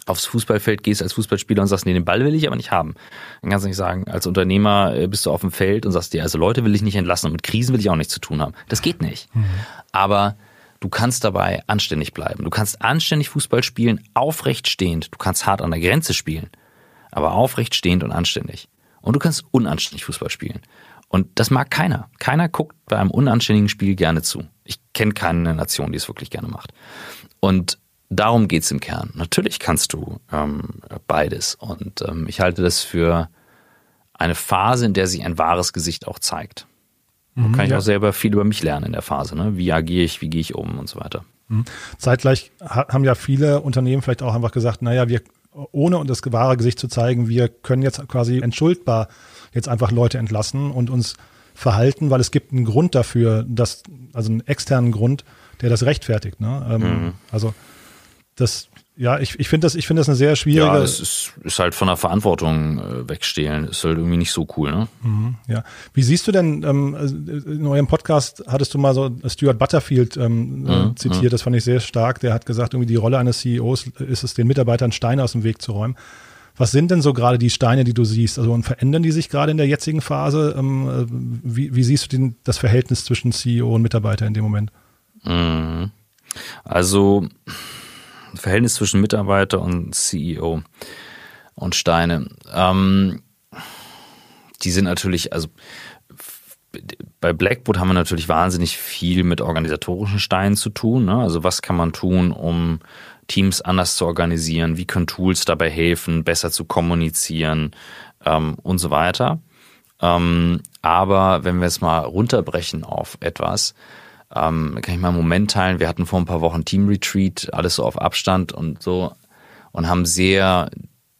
aufs Fußballfeld gehst als Fußballspieler und sagst, nee, den Ball will ich aber nicht haben. Dann kannst du nicht sagen, als Unternehmer äh, bist du auf dem Feld und sagst dir, also Leute will ich nicht entlassen und mit Krisen will ich auch nichts zu tun haben. Das geht nicht. Mhm. Aber du kannst dabei anständig bleiben. Du kannst anständig Fußball spielen, aufrecht stehend. Du kannst hart an der Grenze spielen, aber aufrecht stehend und anständig. Und du kannst unanständig Fußball spielen. Und das mag keiner. Keiner guckt bei einem unanständigen Spiel gerne zu. Ich kenne keine Nation, die es wirklich gerne macht. Und darum geht's im Kern. Natürlich kannst du ähm, beides. Und ähm, ich halte das für eine Phase, in der sich ein wahres Gesicht auch zeigt. Mhm, kann ich ja. auch selber viel über mich lernen in der Phase. Ne? Wie agiere ich, wie gehe ich um und so weiter. Mhm. Zeitgleich haben ja viele Unternehmen vielleicht auch einfach gesagt, naja, wir, ohne das wahre Gesicht zu zeigen, wir können jetzt quasi entschuldbar jetzt einfach Leute entlassen und uns verhalten, weil es gibt einen Grund dafür, dass, also einen externen Grund, der das rechtfertigt. Ne? Ähm, mhm. Also das, ja, ich, ich finde das, ich finde das eine sehr schwierige. Ja, es ist, ist halt von der Verantwortung äh, wegstehlen, ist halt irgendwie nicht so cool, ne? Mhm, ja. Wie siehst du denn, ähm, in eurem Podcast hattest du mal so Stuart Butterfield ähm, äh, mhm, zitiert, mhm. das fand ich sehr stark. Der hat gesagt, irgendwie die Rolle eines CEOs ist es, den Mitarbeitern Steine aus dem Weg zu räumen. Was sind denn so gerade die Steine, die du siehst? Also und verändern die sich gerade in der jetzigen Phase? Ähm, äh, wie, wie, siehst du den, das Verhältnis zwischen CEO und Mitarbeiter in dem Moment? Mhm. Also Verhältnis zwischen Mitarbeiter und CEO und Steine. Ähm, die sind natürlich, also bei Blackboard haben wir natürlich wahnsinnig viel mit organisatorischen Steinen zu tun. Ne? Also was kann man tun, um Teams anders zu organisieren? Wie können Tools dabei helfen, besser zu kommunizieren ähm, und so weiter? Ähm, aber wenn wir es mal runterbrechen auf etwas, ähm, kann ich mal einen Moment teilen. Wir hatten vor ein paar Wochen Team Retreat, alles so auf Abstand und so und haben sehr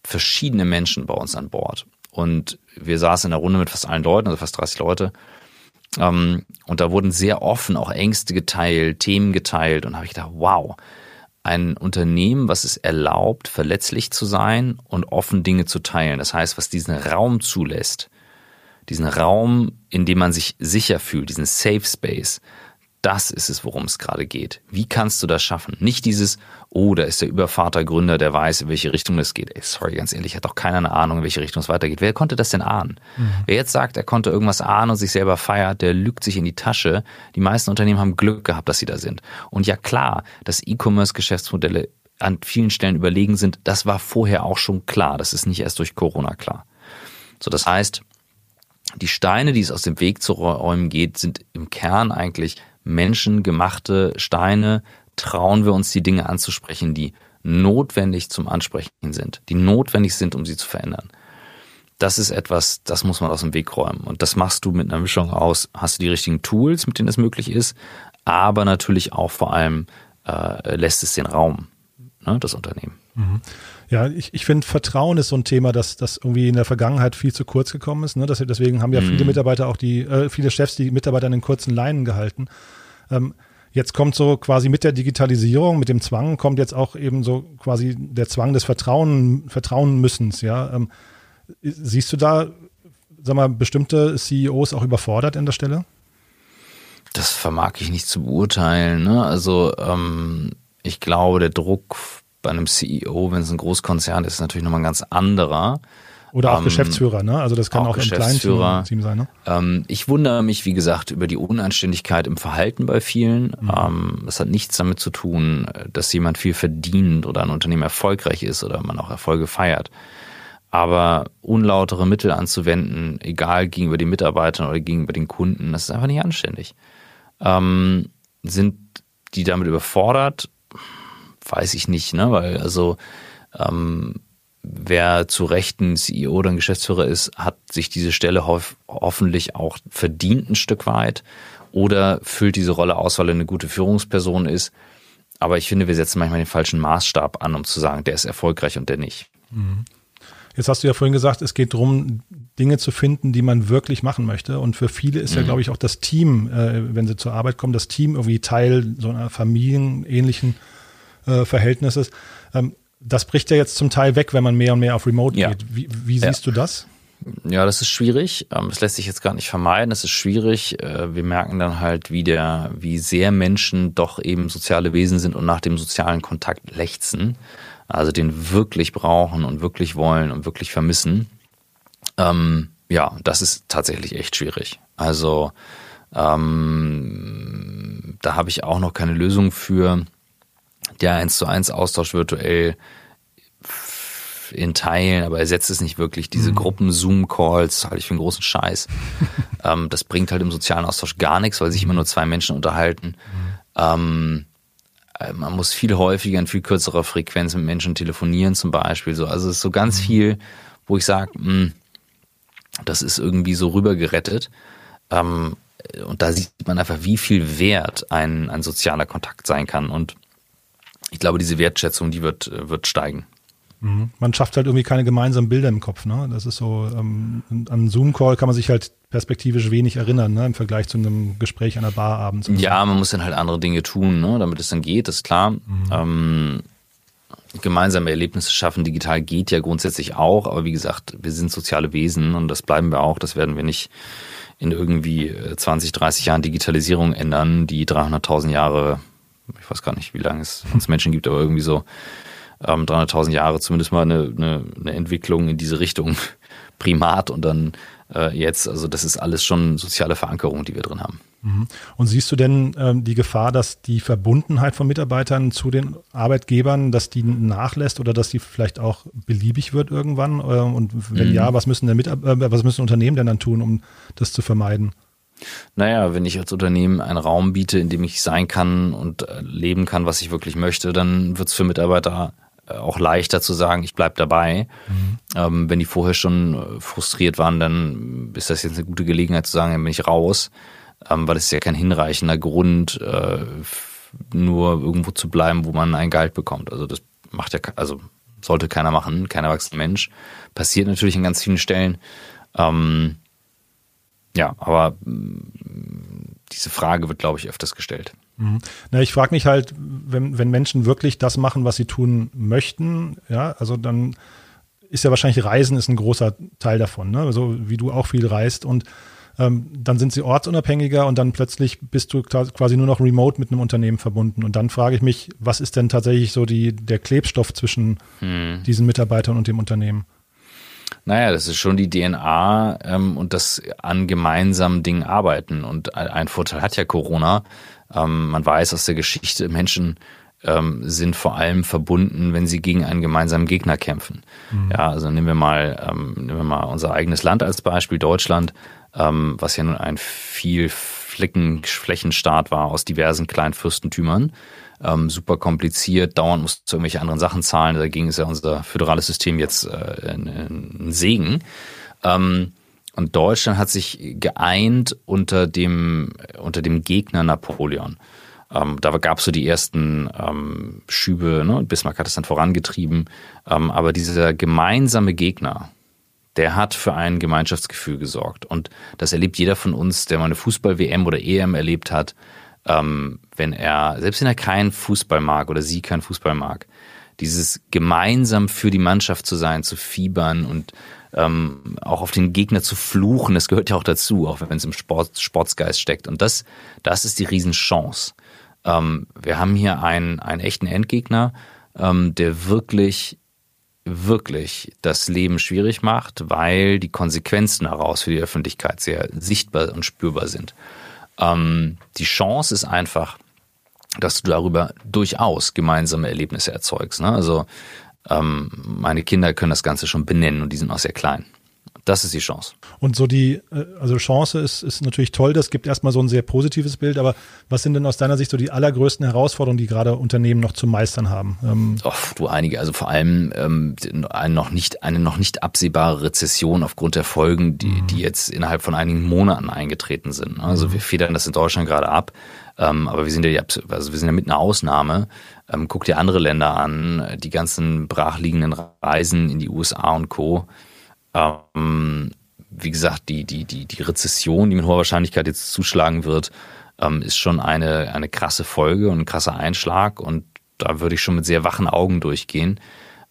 verschiedene Menschen bei uns an Bord. Und wir saßen in der Runde mit fast allen Leuten, also fast 30 Leute. Ähm, und da wurden sehr offen auch Ängste geteilt, Themen geteilt. Und habe ich gedacht, wow, ein Unternehmen, was es erlaubt, verletzlich zu sein und offen Dinge zu teilen. Das heißt, was diesen Raum zulässt, diesen Raum, in dem man sich sicher fühlt, diesen Safe Space, das ist es, worum es gerade geht. Wie kannst du das schaffen? Nicht dieses, oh, da ist der Übervatergründer, der weiß, in welche Richtung es geht. Ey, sorry, ganz ehrlich, hat doch keiner eine Ahnung, in welche Richtung es weitergeht. Wer konnte das denn ahnen? Mhm. Wer jetzt sagt, er konnte irgendwas ahnen und sich selber feiert, der lügt sich in die Tasche. Die meisten Unternehmen haben Glück gehabt, dass sie da sind. Und ja klar, dass E-Commerce-Geschäftsmodelle an vielen Stellen überlegen sind, das war vorher auch schon klar. Das ist nicht erst durch Corona klar. So, das heißt, die Steine, die es aus dem Weg zu räumen geht, sind im Kern eigentlich menschengemachte Steine trauen wir uns die Dinge anzusprechen, die notwendig zum Ansprechen sind, die notwendig sind, um sie zu verändern. Das ist etwas, das muss man aus dem Weg räumen. Und das machst du mit einer Mischung aus, hast du die richtigen Tools, mit denen es möglich ist, aber natürlich auch vor allem äh, lässt es den Raum, ne, das Unternehmen. Mhm. Ja, ich, ich finde, Vertrauen ist so ein Thema, das, das irgendwie in der Vergangenheit viel zu kurz gekommen ist. Ne? Das, deswegen haben ja mhm. viele Mitarbeiter auch die, äh, viele Chefs die Mitarbeiter an den kurzen Leinen gehalten. Ähm, jetzt kommt so quasi mit der Digitalisierung, mit dem Zwang, kommt jetzt auch eben so quasi der Zwang des Vertrauen, Vertrauen müssens, ja. Ähm, siehst du da, sag mal, bestimmte CEOs auch überfordert an der Stelle? Das vermag ich nicht zu beurteilen. Ne? Also ähm, ich glaube, der Druck bei einem CEO, wenn es ein Großkonzern ist, ist natürlich nochmal ein ganz anderer. Oder auch ähm, Geschäftsführer, ne? Also das kann auch, auch im kleinen Team sein, ne? Ähm, ich wundere mich, wie gesagt, über die Unanständigkeit im Verhalten bei vielen. Mhm. Ähm, das hat nichts damit zu tun, dass jemand viel verdient oder ein Unternehmen erfolgreich ist oder man auch Erfolge feiert. Aber unlautere Mittel anzuwenden, egal gegenüber den Mitarbeitern oder gegenüber den Kunden, das ist einfach nicht anständig. Ähm, sind die damit überfordert? weiß ich nicht, ne? Weil also ähm, wer zu Recht ein CEO oder ein Geschäftsführer ist, hat sich diese Stelle hof hoffentlich auch verdient ein Stück weit oder füllt diese Rolle aus, weil er eine gute Führungsperson ist. Aber ich finde, wir setzen manchmal den falschen Maßstab an, um zu sagen, der ist erfolgreich und der nicht. Mhm. Jetzt hast du ja vorhin gesagt, es geht darum, Dinge zu finden, die man wirklich machen möchte. Und für viele ist mhm. ja, glaube ich, auch das Team, äh, wenn sie zur Arbeit kommen, das Team irgendwie Teil so einer familienähnlichen äh, Verhältnisses. Ähm, das bricht ja jetzt zum Teil weg, wenn man mehr und mehr auf Remote ja. geht. Wie, wie siehst ja. du das? Ja, das ist schwierig. Ähm, das lässt sich jetzt gar nicht vermeiden. Das ist schwierig. Äh, wir merken dann halt, wie der, wie sehr Menschen doch eben soziale Wesen sind und nach dem sozialen Kontakt lechzen. Also den wirklich brauchen und wirklich wollen und wirklich vermissen. Ähm, ja, das ist tatsächlich echt schwierig. Also ähm, da habe ich auch noch keine Lösung für der 1 zu 1 Austausch virtuell in Teilen, aber ersetzt es nicht wirklich. Diese mhm. Gruppen-Zoom-Calls halte ich für einen großen Scheiß. <laughs> ähm, das bringt halt im sozialen Austausch gar nichts, weil sich immer nur zwei Menschen unterhalten. Mhm. Ähm, äh, man muss viel häufiger in viel kürzerer Frequenz mit Menschen telefonieren zum Beispiel. So, also es ist so ganz mhm. viel, wo ich sage, hm, das ist irgendwie so rübergerettet. Ähm, und da sieht man einfach, wie viel wert ein, ein sozialer Kontakt sein kann. Und ich glaube, diese Wertschätzung, die wird, wird steigen. Mhm. Man schafft halt irgendwie keine gemeinsamen Bilder im Kopf. Ne? Das ist so, ähm, an Zoom-Call kann man sich halt perspektivisch wenig erinnern, ne? im Vergleich zu einem Gespräch an der Bar abends. Ja, man muss dann halt andere Dinge tun, ne? damit es dann geht, ist klar. Mhm. Ähm, gemeinsame Erlebnisse schaffen digital geht ja grundsätzlich auch, aber wie gesagt, wir sind soziale Wesen und das bleiben wir auch. Das werden wir nicht in irgendwie 20, äh, 30 Jahren Digitalisierung ändern, die 300.000 Jahre, ich weiß gar nicht, wie lange es uns Menschen gibt, aber irgendwie so ähm, 300.000 Jahre zumindest mal eine, eine, eine Entwicklung in diese Richtung <laughs> Primat und dann äh, jetzt, also das ist alles schon soziale Verankerung, die wir drin haben. Mhm. Und siehst du denn ähm, die Gefahr, dass die Verbundenheit von Mitarbeitern zu den Arbeitgebern, dass die nachlässt oder dass die vielleicht auch beliebig wird irgendwann? Äh, und wenn mhm. ja, was müssen, der äh, was müssen Unternehmen denn dann tun, um das zu vermeiden? Naja, wenn ich als Unternehmen einen Raum biete, in dem ich sein kann und äh, leben kann, was ich wirklich möchte, dann wird es für Mitarbeiter äh, auch leichter zu sagen, ich bleib dabei. Mhm. Ähm, wenn die vorher schon äh, frustriert waren, dann ist das jetzt eine gute Gelegenheit zu sagen, dann bin ich raus, ähm, weil es ist ja kein hinreichender Grund, äh, nur irgendwo zu bleiben, wo man ein Gehalt bekommt. Also das macht ja, also sollte keiner machen, kein erwachsener Mensch. Passiert natürlich an ganz vielen Stellen. Ähm, ja, aber mm, diese Frage wird, glaube ich, öfters gestellt. Mhm. Na, ich frage mich halt, wenn, wenn Menschen wirklich das machen, was sie tun möchten, ja, also dann ist ja wahrscheinlich Reisen ist ein großer Teil davon, ne? Also wie du auch viel reist und ähm, dann sind sie ortsunabhängiger und dann plötzlich bist du quasi nur noch remote mit einem Unternehmen verbunden. Und dann frage ich mich, was ist denn tatsächlich so die, der Klebstoff zwischen hm. diesen Mitarbeitern und dem Unternehmen? Naja, das ist schon die DNA ähm, und das an gemeinsamen Dingen arbeiten. Und ein Vorteil hat ja Corona. Ähm, man weiß aus der Geschichte, Menschen ähm, sind vor allem verbunden, wenn sie gegen einen gemeinsamen Gegner kämpfen. Mhm. Ja, also nehmen wir mal, ähm, nehmen wir mal unser eigenes Land als Beispiel, Deutschland, ähm, was ja nun ein viel Flecken, Flächenstaat war aus diversen kleinen Fürstentümern ähm, super kompliziert, dauernd musst du irgendwelche anderen Sachen zahlen. Dagegen ist ja unser föderales System jetzt äh, ein, ein Segen. Ähm, und Deutschland hat sich geeint unter dem, unter dem Gegner Napoleon. Ähm, da gab es so die ersten ähm, Schübe, ne? Bismarck hat es dann vorangetrieben. Ähm, aber dieser gemeinsame Gegner, der hat für ein Gemeinschaftsgefühl gesorgt. Und das erlebt jeder von uns, der mal eine Fußball-WM oder EM erlebt hat ähm, wenn er, selbst wenn er keinen Fußball mag oder sie keinen Fußball mag, dieses gemeinsam für die Mannschaft zu sein, zu fiebern und ähm, auch auf den Gegner zu fluchen, das gehört ja auch dazu, auch wenn es im Sport, Sportsgeist steckt. Und das, das ist die Riesenchance. Ähm, wir haben hier einen, einen echten Endgegner, ähm, der wirklich, wirklich das Leben schwierig macht, weil die Konsequenzen daraus für die Öffentlichkeit sehr sichtbar und spürbar sind. Ähm, die Chance ist einfach, dass du darüber durchaus gemeinsame Erlebnisse erzeugst. Ne? Also ähm, meine Kinder können das Ganze schon benennen und die sind auch sehr klein. Das ist die Chance. Und so die, äh, also Chance ist, ist natürlich toll, das gibt erstmal so ein sehr positives Bild, aber was sind denn aus deiner Sicht so die allergrößten Herausforderungen, die gerade Unternehmen noch zu meistern haben? Ähm oh, du einige, also vor allem ähm, eine, noch nicht, eine noch nicht absehbare Rezession aufgrund der Folgen, die, mhm. die jetzt innerhalb von einigen Monaten eingetreten sind. Also mhm. wir federn das in Deutschland gerade ab. Ähm, aber wir sind ja, also wir sind ja mit einer Ausnahme. Ähm, guck dir andere Länder an, die ganzen brachliegenden Reisen in die USA und Co. Ähm, wie gesagt, die, die, die, die Rezession, die mit hoher Wahrscheinlichkeit jetzt zuschlagen wird, ähm, ist schon eine, eine krasse Folge und ein krasser Einschlag. Und da würde ich schon mit sehr wachen Augen durchgehen.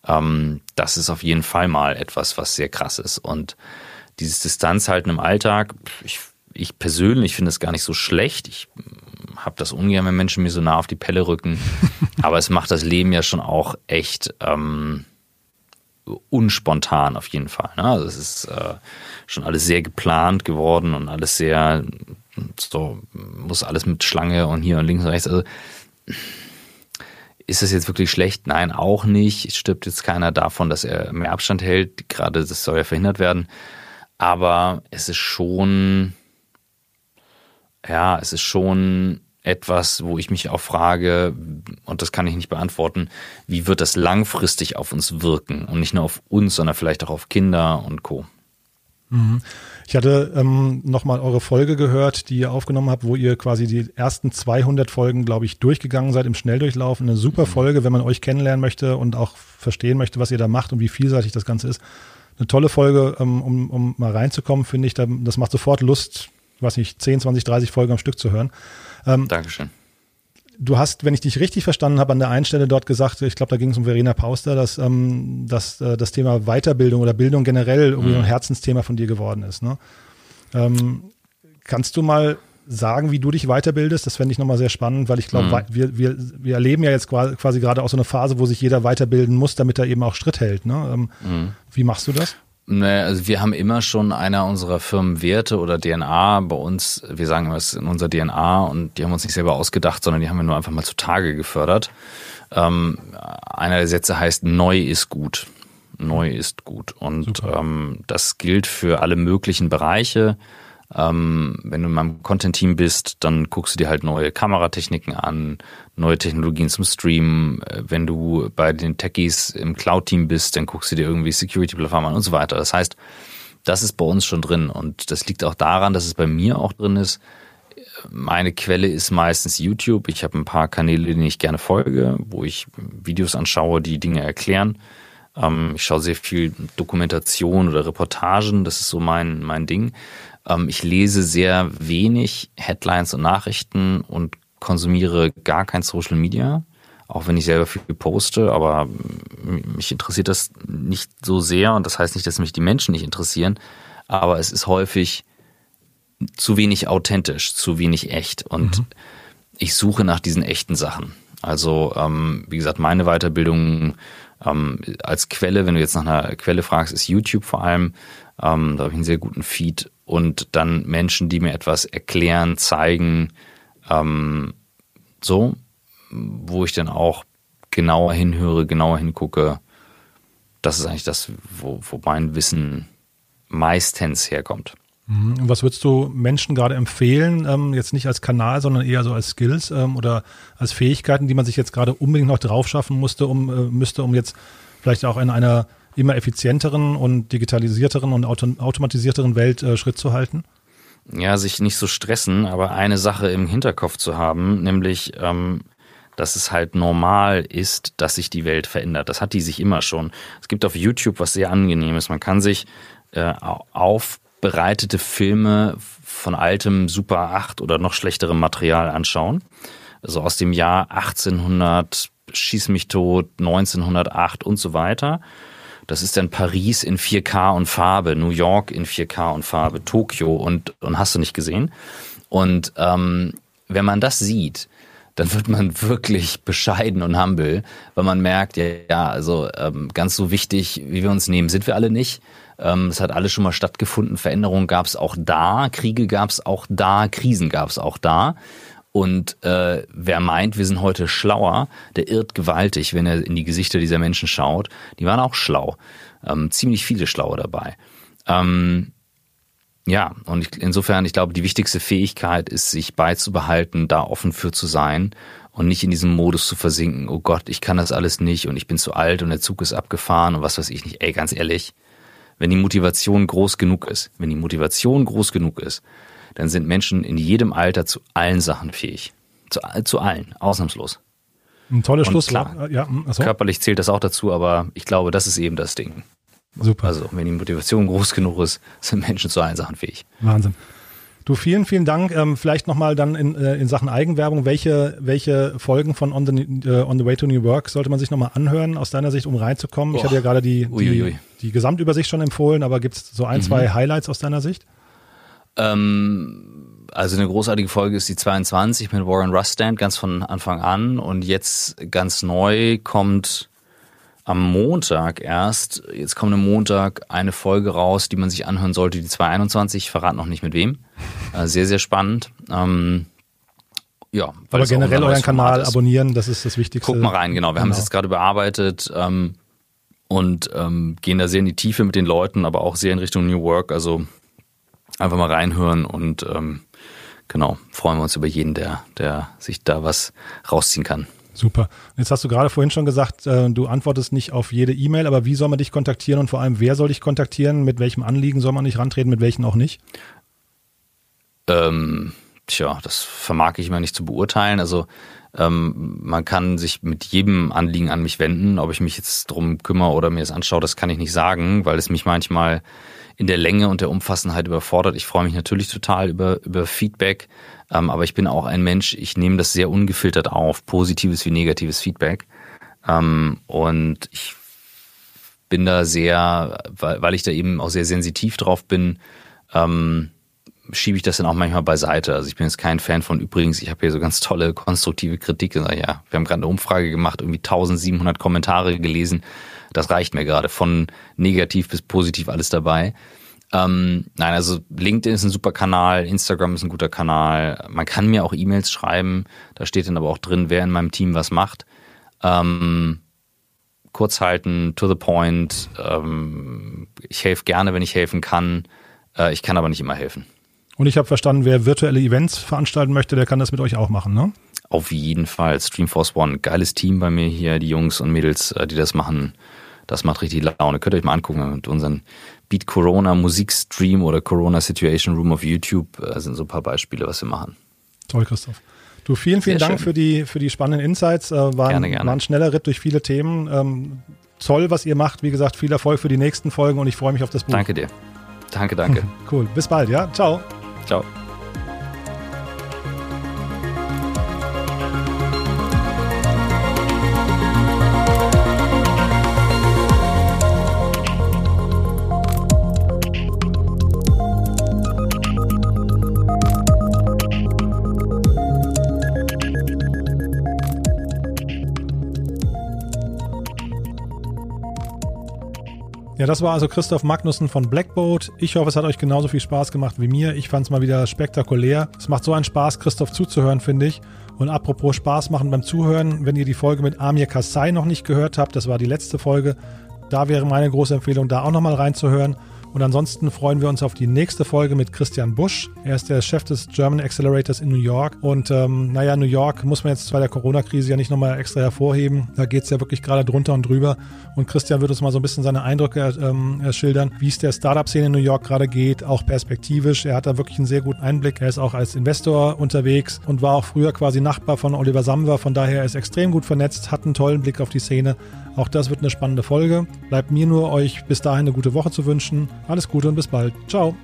Ähm, das ist auf jeden Fall mal etwas, was sehr krass ist. Und dieses Distanzhalten im Alltag, ich, ich persönlich finde es gar nicht so schlecht. Ich habe das ungern, wenn Menschen mir so nah auf die Pelle rücken. <laughs> Aber es macht das Leben ja schon auch echt ähm, unspontan auf jeden Fall. Ne? Also es ist äh, schon alles sehr geplant geworden und alles sehr so muss alles mit Schlange und hier und links und rechts. Also ist es jetzt wirklich schlecht? Nein, auch nicht. Es stirbt jetzt keiner davon, dass er mehr Abstand hält. Gerade das soll ja verhindert werden. Aber es ist schon, ja, es ist schon etwas, wo ich mich auch frage, und das kann ich nicht beantworten, wie wird das langfristig auf uns wirken? Und nicht nur auf uns, sondern vielleicht auch auf Kinder und Co. Mhm. Ich hatte ähm, nochmal eure Folge gehört, die ihr aufgenommen habt, wo ihr quasi die ersten 200 Folgen, glaube ich, durchgegangen seid im Schnelldurchlauf. Eine super mhm. Folge, wenn man euch kennenlernen möchte und auch verstehen möchte, was ihr da macht und wie vielseitig das Ganze ist. Eine tolle Folge, ähm, um, um mal reinzukommen, finde ich. Das macht sofort Lust, weiß nicht, 10, 20, 30 Folgen am Stück zu hören. Ähm, Dankeschön. Du hast, wenn ich dich richtig verstanden habe, an der einen Stelle dort gesagt, ich glaube, da ging es um Verena Pauster, dass, ähm, dass äh, das Thema Weiterbildung oder Bildung generell irgendwie mhm. ein Herzensthema von dir geworden ist. Ne? Ähm, kannst du mal sagen, wie du dich weiterbildest? Das fände ich nochmal sehr spannend, weil ich glaube, mhm. wir, wir, wir erleben ja jetzt quasi gerade auch so eine Phase, wo sich jeder weiterbilden muss, damit er eben auch Schritt hält. Ne? Ähm, mhm. Wie machst du das? Naja, also wir haben immer schon einer unserer Firmenwerte oder DNA bei uns, wir sagen immer, es ist in unserer DNA und die haben uns nicht selber ausgedacht, sondern die haben wir nur einfach mal zutage gefördert. Ähm, einer der Sätze heißt, neu ist gut. Neu ist gut. Und ähm, das gilt für alle möglichen Bereiche. Ähm, wenn du in meinem Content-Team bist, dann guckst du dir halt neue Kameratechniken an, neue Technologien zum Streamen. Äh, wenn du bei den Techies im Cloud-Team bist, dann guckst du dir irgendwie Security-Plattformen an und so weiter. Das heißt, das ist bei uns schon drin und das liegt auch daran, dass es bei mir auch drin ist. Meine Quelle ist meistens YouTube. Ich habe ein paar Kanäle, denen ich gerne folge, wo ich Videos anschaue, die Dinge erklären. Ähm, ich schaue sehr viel Dokumentation oder Reportagen, das ist so mein, mein Ding. Ähm, ich lese sehr wenig Headlines und Nachrichten und konsumiere gar kein Social Media, auch wenn ich selber viel poste, aber mich interessiert das nicht so sehr und das heißt nicht, dass mich die Menschen nicht interessieren, aber es ist häufig zu wenig authentisch, zu wenig echt und mhm. ich suche nach diesen echten Sachen. Also ähm, wie gesagt, meine Weiterbildung ähm, als Quelle, wenn du jetzt nach einer Quelle fragst, ist YouTube vor allem. Ähm, da habe ich einen sehr guten Feed und dann Menschen, die mir etwas erklären, zeigen, ähm, so, wo ich dann auch genauer hinhöre, genauer hingucke. Das ist eigentlich das, wo, wo mein Wissen meistens herkommt. Mhm. Was würdest du Menschen gerade empfehlen, ähm, jetzt nicht als Kanal, sondern eher so als Skills ähm, oder als Fähigkeiten, die man sich jetzt gerade unbedingt noch drauf schaffen musste, um, äh, müsste, um jetzt vielleicht auch in einer immer effizienteren und digitalisierteren und auto automatisierteren Welt äh, Schritt zu halten? Ja, sich nicht so stressen, aber eine Sache im Hinterkopf zu haben, nämlich, ähm, dass es halt normal ist, dass sich die Welt verändert. Das hat die sich immer schon. Es gibt auf YouTube was sehr angenehmes. Man kann sich äh, auf bereitete Filme von altem Super 8 oder noch schlechterem Material anschauen. Also aus dem Jahr 1800, Schieß mich tot, 1908 und so weiter. Das ist dann Paris in 4K und Farbe, New York in 4K und Farbe, Tokio und, und hast du nicht gesehen. Und ähm, wenn man das sieht, dann wird man <laughs> wirklich bescheiden und humble, weil man merkt, ja, ja also ähm, ganz so wichtig, wie wir uns nehmen, sind wir alle nicht. Ähm, es hat alles schon mal stattgefunden. Veränderungen gab es auch da, Kriege gab es auch da, Krisen gab es auch da. Und äh, wer meint, wir sind heute schlauer, der irrt gewaltig, wenn er in die Gesichter dieser Menschen schaut. Die waren auch schlau. Ähm, ziemlich viele Schlaue dabei. Ähm, ja, und ich, insofern, ich glaube, die wichtigste Fähigkeit ist, sich beizubehalten, da offen für zu sein und nicht in diesem Modus zu versinken, oh Gott, ich kann das alles nicht und ich bin zu alt und der Zug ist abgefahren und was weiß ich nicht. Ey, ganz ehrlich, wenn die Motivation groß genug ist, wenn die Motivation groß genug ist, dann sind Menschen in jedem Alter zu allen Sachen fähig. Zu, zu allen, ausnahmslos. Ein tolles Schlusswort. Ja, achso. Körperlich zählt das auch dazu, aber ich glaube, das ist eben das Ding. Super. Also, wenn die Motivation groß genug ist, sind Menschen zu allen Sachen fähig. Wahnsinn. Du, vielen, vielen Dank. Ähm, vielleicht nochmal dann in, äh, in Sachen Eigenwerbung. Welche, welche Folgen von On the, uh, On the Way to New Work sollte man sich nochmal anhören, aus deiner Sicht, um reinzukommen? Oh. Ich hatte ja gerade die, die, die, Gesamtübersicht schon empfohlen, aber gibt es so ein, mhm. zwei Highlights aus deiner Sicht? Ähm, also eine großartige Folge ist die 22 mit Warren Rustand ganz von Anfang an und jetzt ganz neu kommt am Montag erst, jetzt kommt am Montag eine Folge raus, die man sich anhören sollte, die 221, ich verrate noch nicht mit wem. Äh, sehr, sehr spannend. Ähm, Ja, aber generell euren Kanal abonnieren, das ist das Wichtigste. Guckt mal rein, genau. Wir genau. haben es jetzt gerade bearbeitet ähm, und ähm, gehen da sehr in die Tiefe mit den Leuten, aber auch sehr in Richtung New Work. Also einfach mal reinhören und ähm, genau, freuen wir uns über jeden, der, der sich da was rausziehen kann. Super. Jetzt hast du gerade vorhin schon gesagt, äh, du antwortest nicht auf jede E-Mail, aber wie soll man dich kontaktieren und vor allem, wer soll dich kontaktieren? Mit welchem Anliegen soll man nicht rantreten, mit welchen auch nicht? Ähm, tja, das vermag ich immer nicht zu beurteilen. Also ähm, man kann sich mit jedem Anliegen an mich wenden. Ob ich mich jetzt drum kümmere oder mir das anschaue, das kann ich nicht sagen, weil es mich manchmal in der Länge und der Umfassenheit überfordert. Ich freue mich natürlich total über, über Feedback, ähm, aber ich bin auch ein Mensch, ich nehme das sehr ungefiltert auf, positives wie negatives Feedback. Ähm, und ich bin da sehr, weil, weil ich da eben auch sehr sensitiv drauf bin, ähm, schiebe ich das dann auch manchmal beiseite. Also ich bin jetzt kein Fan von übrigens, ich habe hier so ganz tolle konstruktive Kritik. Ja, wir haben gerade eine Umfrage gemacht, irgendwie 1700 Kommentare gelesen. Das reicht mir gerade, von negativ bis positiv alles dabei. Ähm, nein, also LinkedIn ist ein super Kanal, Instagram ist ein guter Kanal. Man kann mir auch E-Mails schreiben, da steht dann aber auch drin, wer in meinem Team was macht. Ähm, kurz halten, to the point. Ähm, ich helfe gerne, wenn ich helfen kann. Äh, ich kann aber nicht immer helfen. Und ich habe verstanden, wer virtuelle Events veranstalten möchte, der kann das mit euch auch machen, ne? Auf jeden Fall. Streamforce One, geiles Team bei mir hier, die Jungs und Mädels, äh, die das machen. Das macht richtig Laune. Könnt ihr euch mal angucken mit unseren Beat Corona Musikstream oder Corona Situation Room auf YouTube. Das äh, sind so ein paar Beispiele, was wir machen. Toll, Christoph. Du, vielen, vielen Sehr Dank für die, für die spannenden Insights. Äh, war, gerne, gerne. war ein schneller Ritt durch viele Themen. Ähm, toll, was ihr macht. Wie gesagt, viel Erfolg für die nächsten Folgen und ich freue mich auf das Buch. Danke dir. Danke, danke. <laughs> cool. Bis bald, ja? Ciao. Ciao. Ja, das war also Christoph Magnussen von Blackboat. Ich hoffe, es hat euch genauso viel Spaß gemacht wie mir. Ich fand es mal wieder spektakulär. Es macht so einen Spaß, Christoph zuzuhören, finde ich. Und apropos Spaß machen beim Zuhören, wenn ihr die Folge mit Amir Kassai noch nicht gehört habt, das war die letzte Folge, da wäre meine große Empfehlung, da auch nochmal reinzuhören. Und ansonsten freuen wir uns auf die nächste Folge mit Christian Busch. Er ist der Chef des German Accelerators in New York. Und ähm, naja, New York muss man jetzt bei der Corona-Krise ja nicht nochmal extra hervorheben. Da geht es ja wirklich gerade drunter und drüber. Und Christian wird uns mal so ein bisschen seine Eindrücke ähm, schildern, wie es der Startup-Szene in New York gerade geht, auch perspektivisch. Er hat da wirklich einen sehr guten Einblick. Er ist auch als Investor unterwegs und war auch früher quasi Nachbar von Oliver Samwer. Von daher ist er extrem gut vernetzt, hat einen tollen Blick auf die Szene. Auch das wird eine spannende Folge. Bleibt mir nur, euch bis dahin eine gute Woche zu wünschen. Alles Gute und bis bald. Ciao.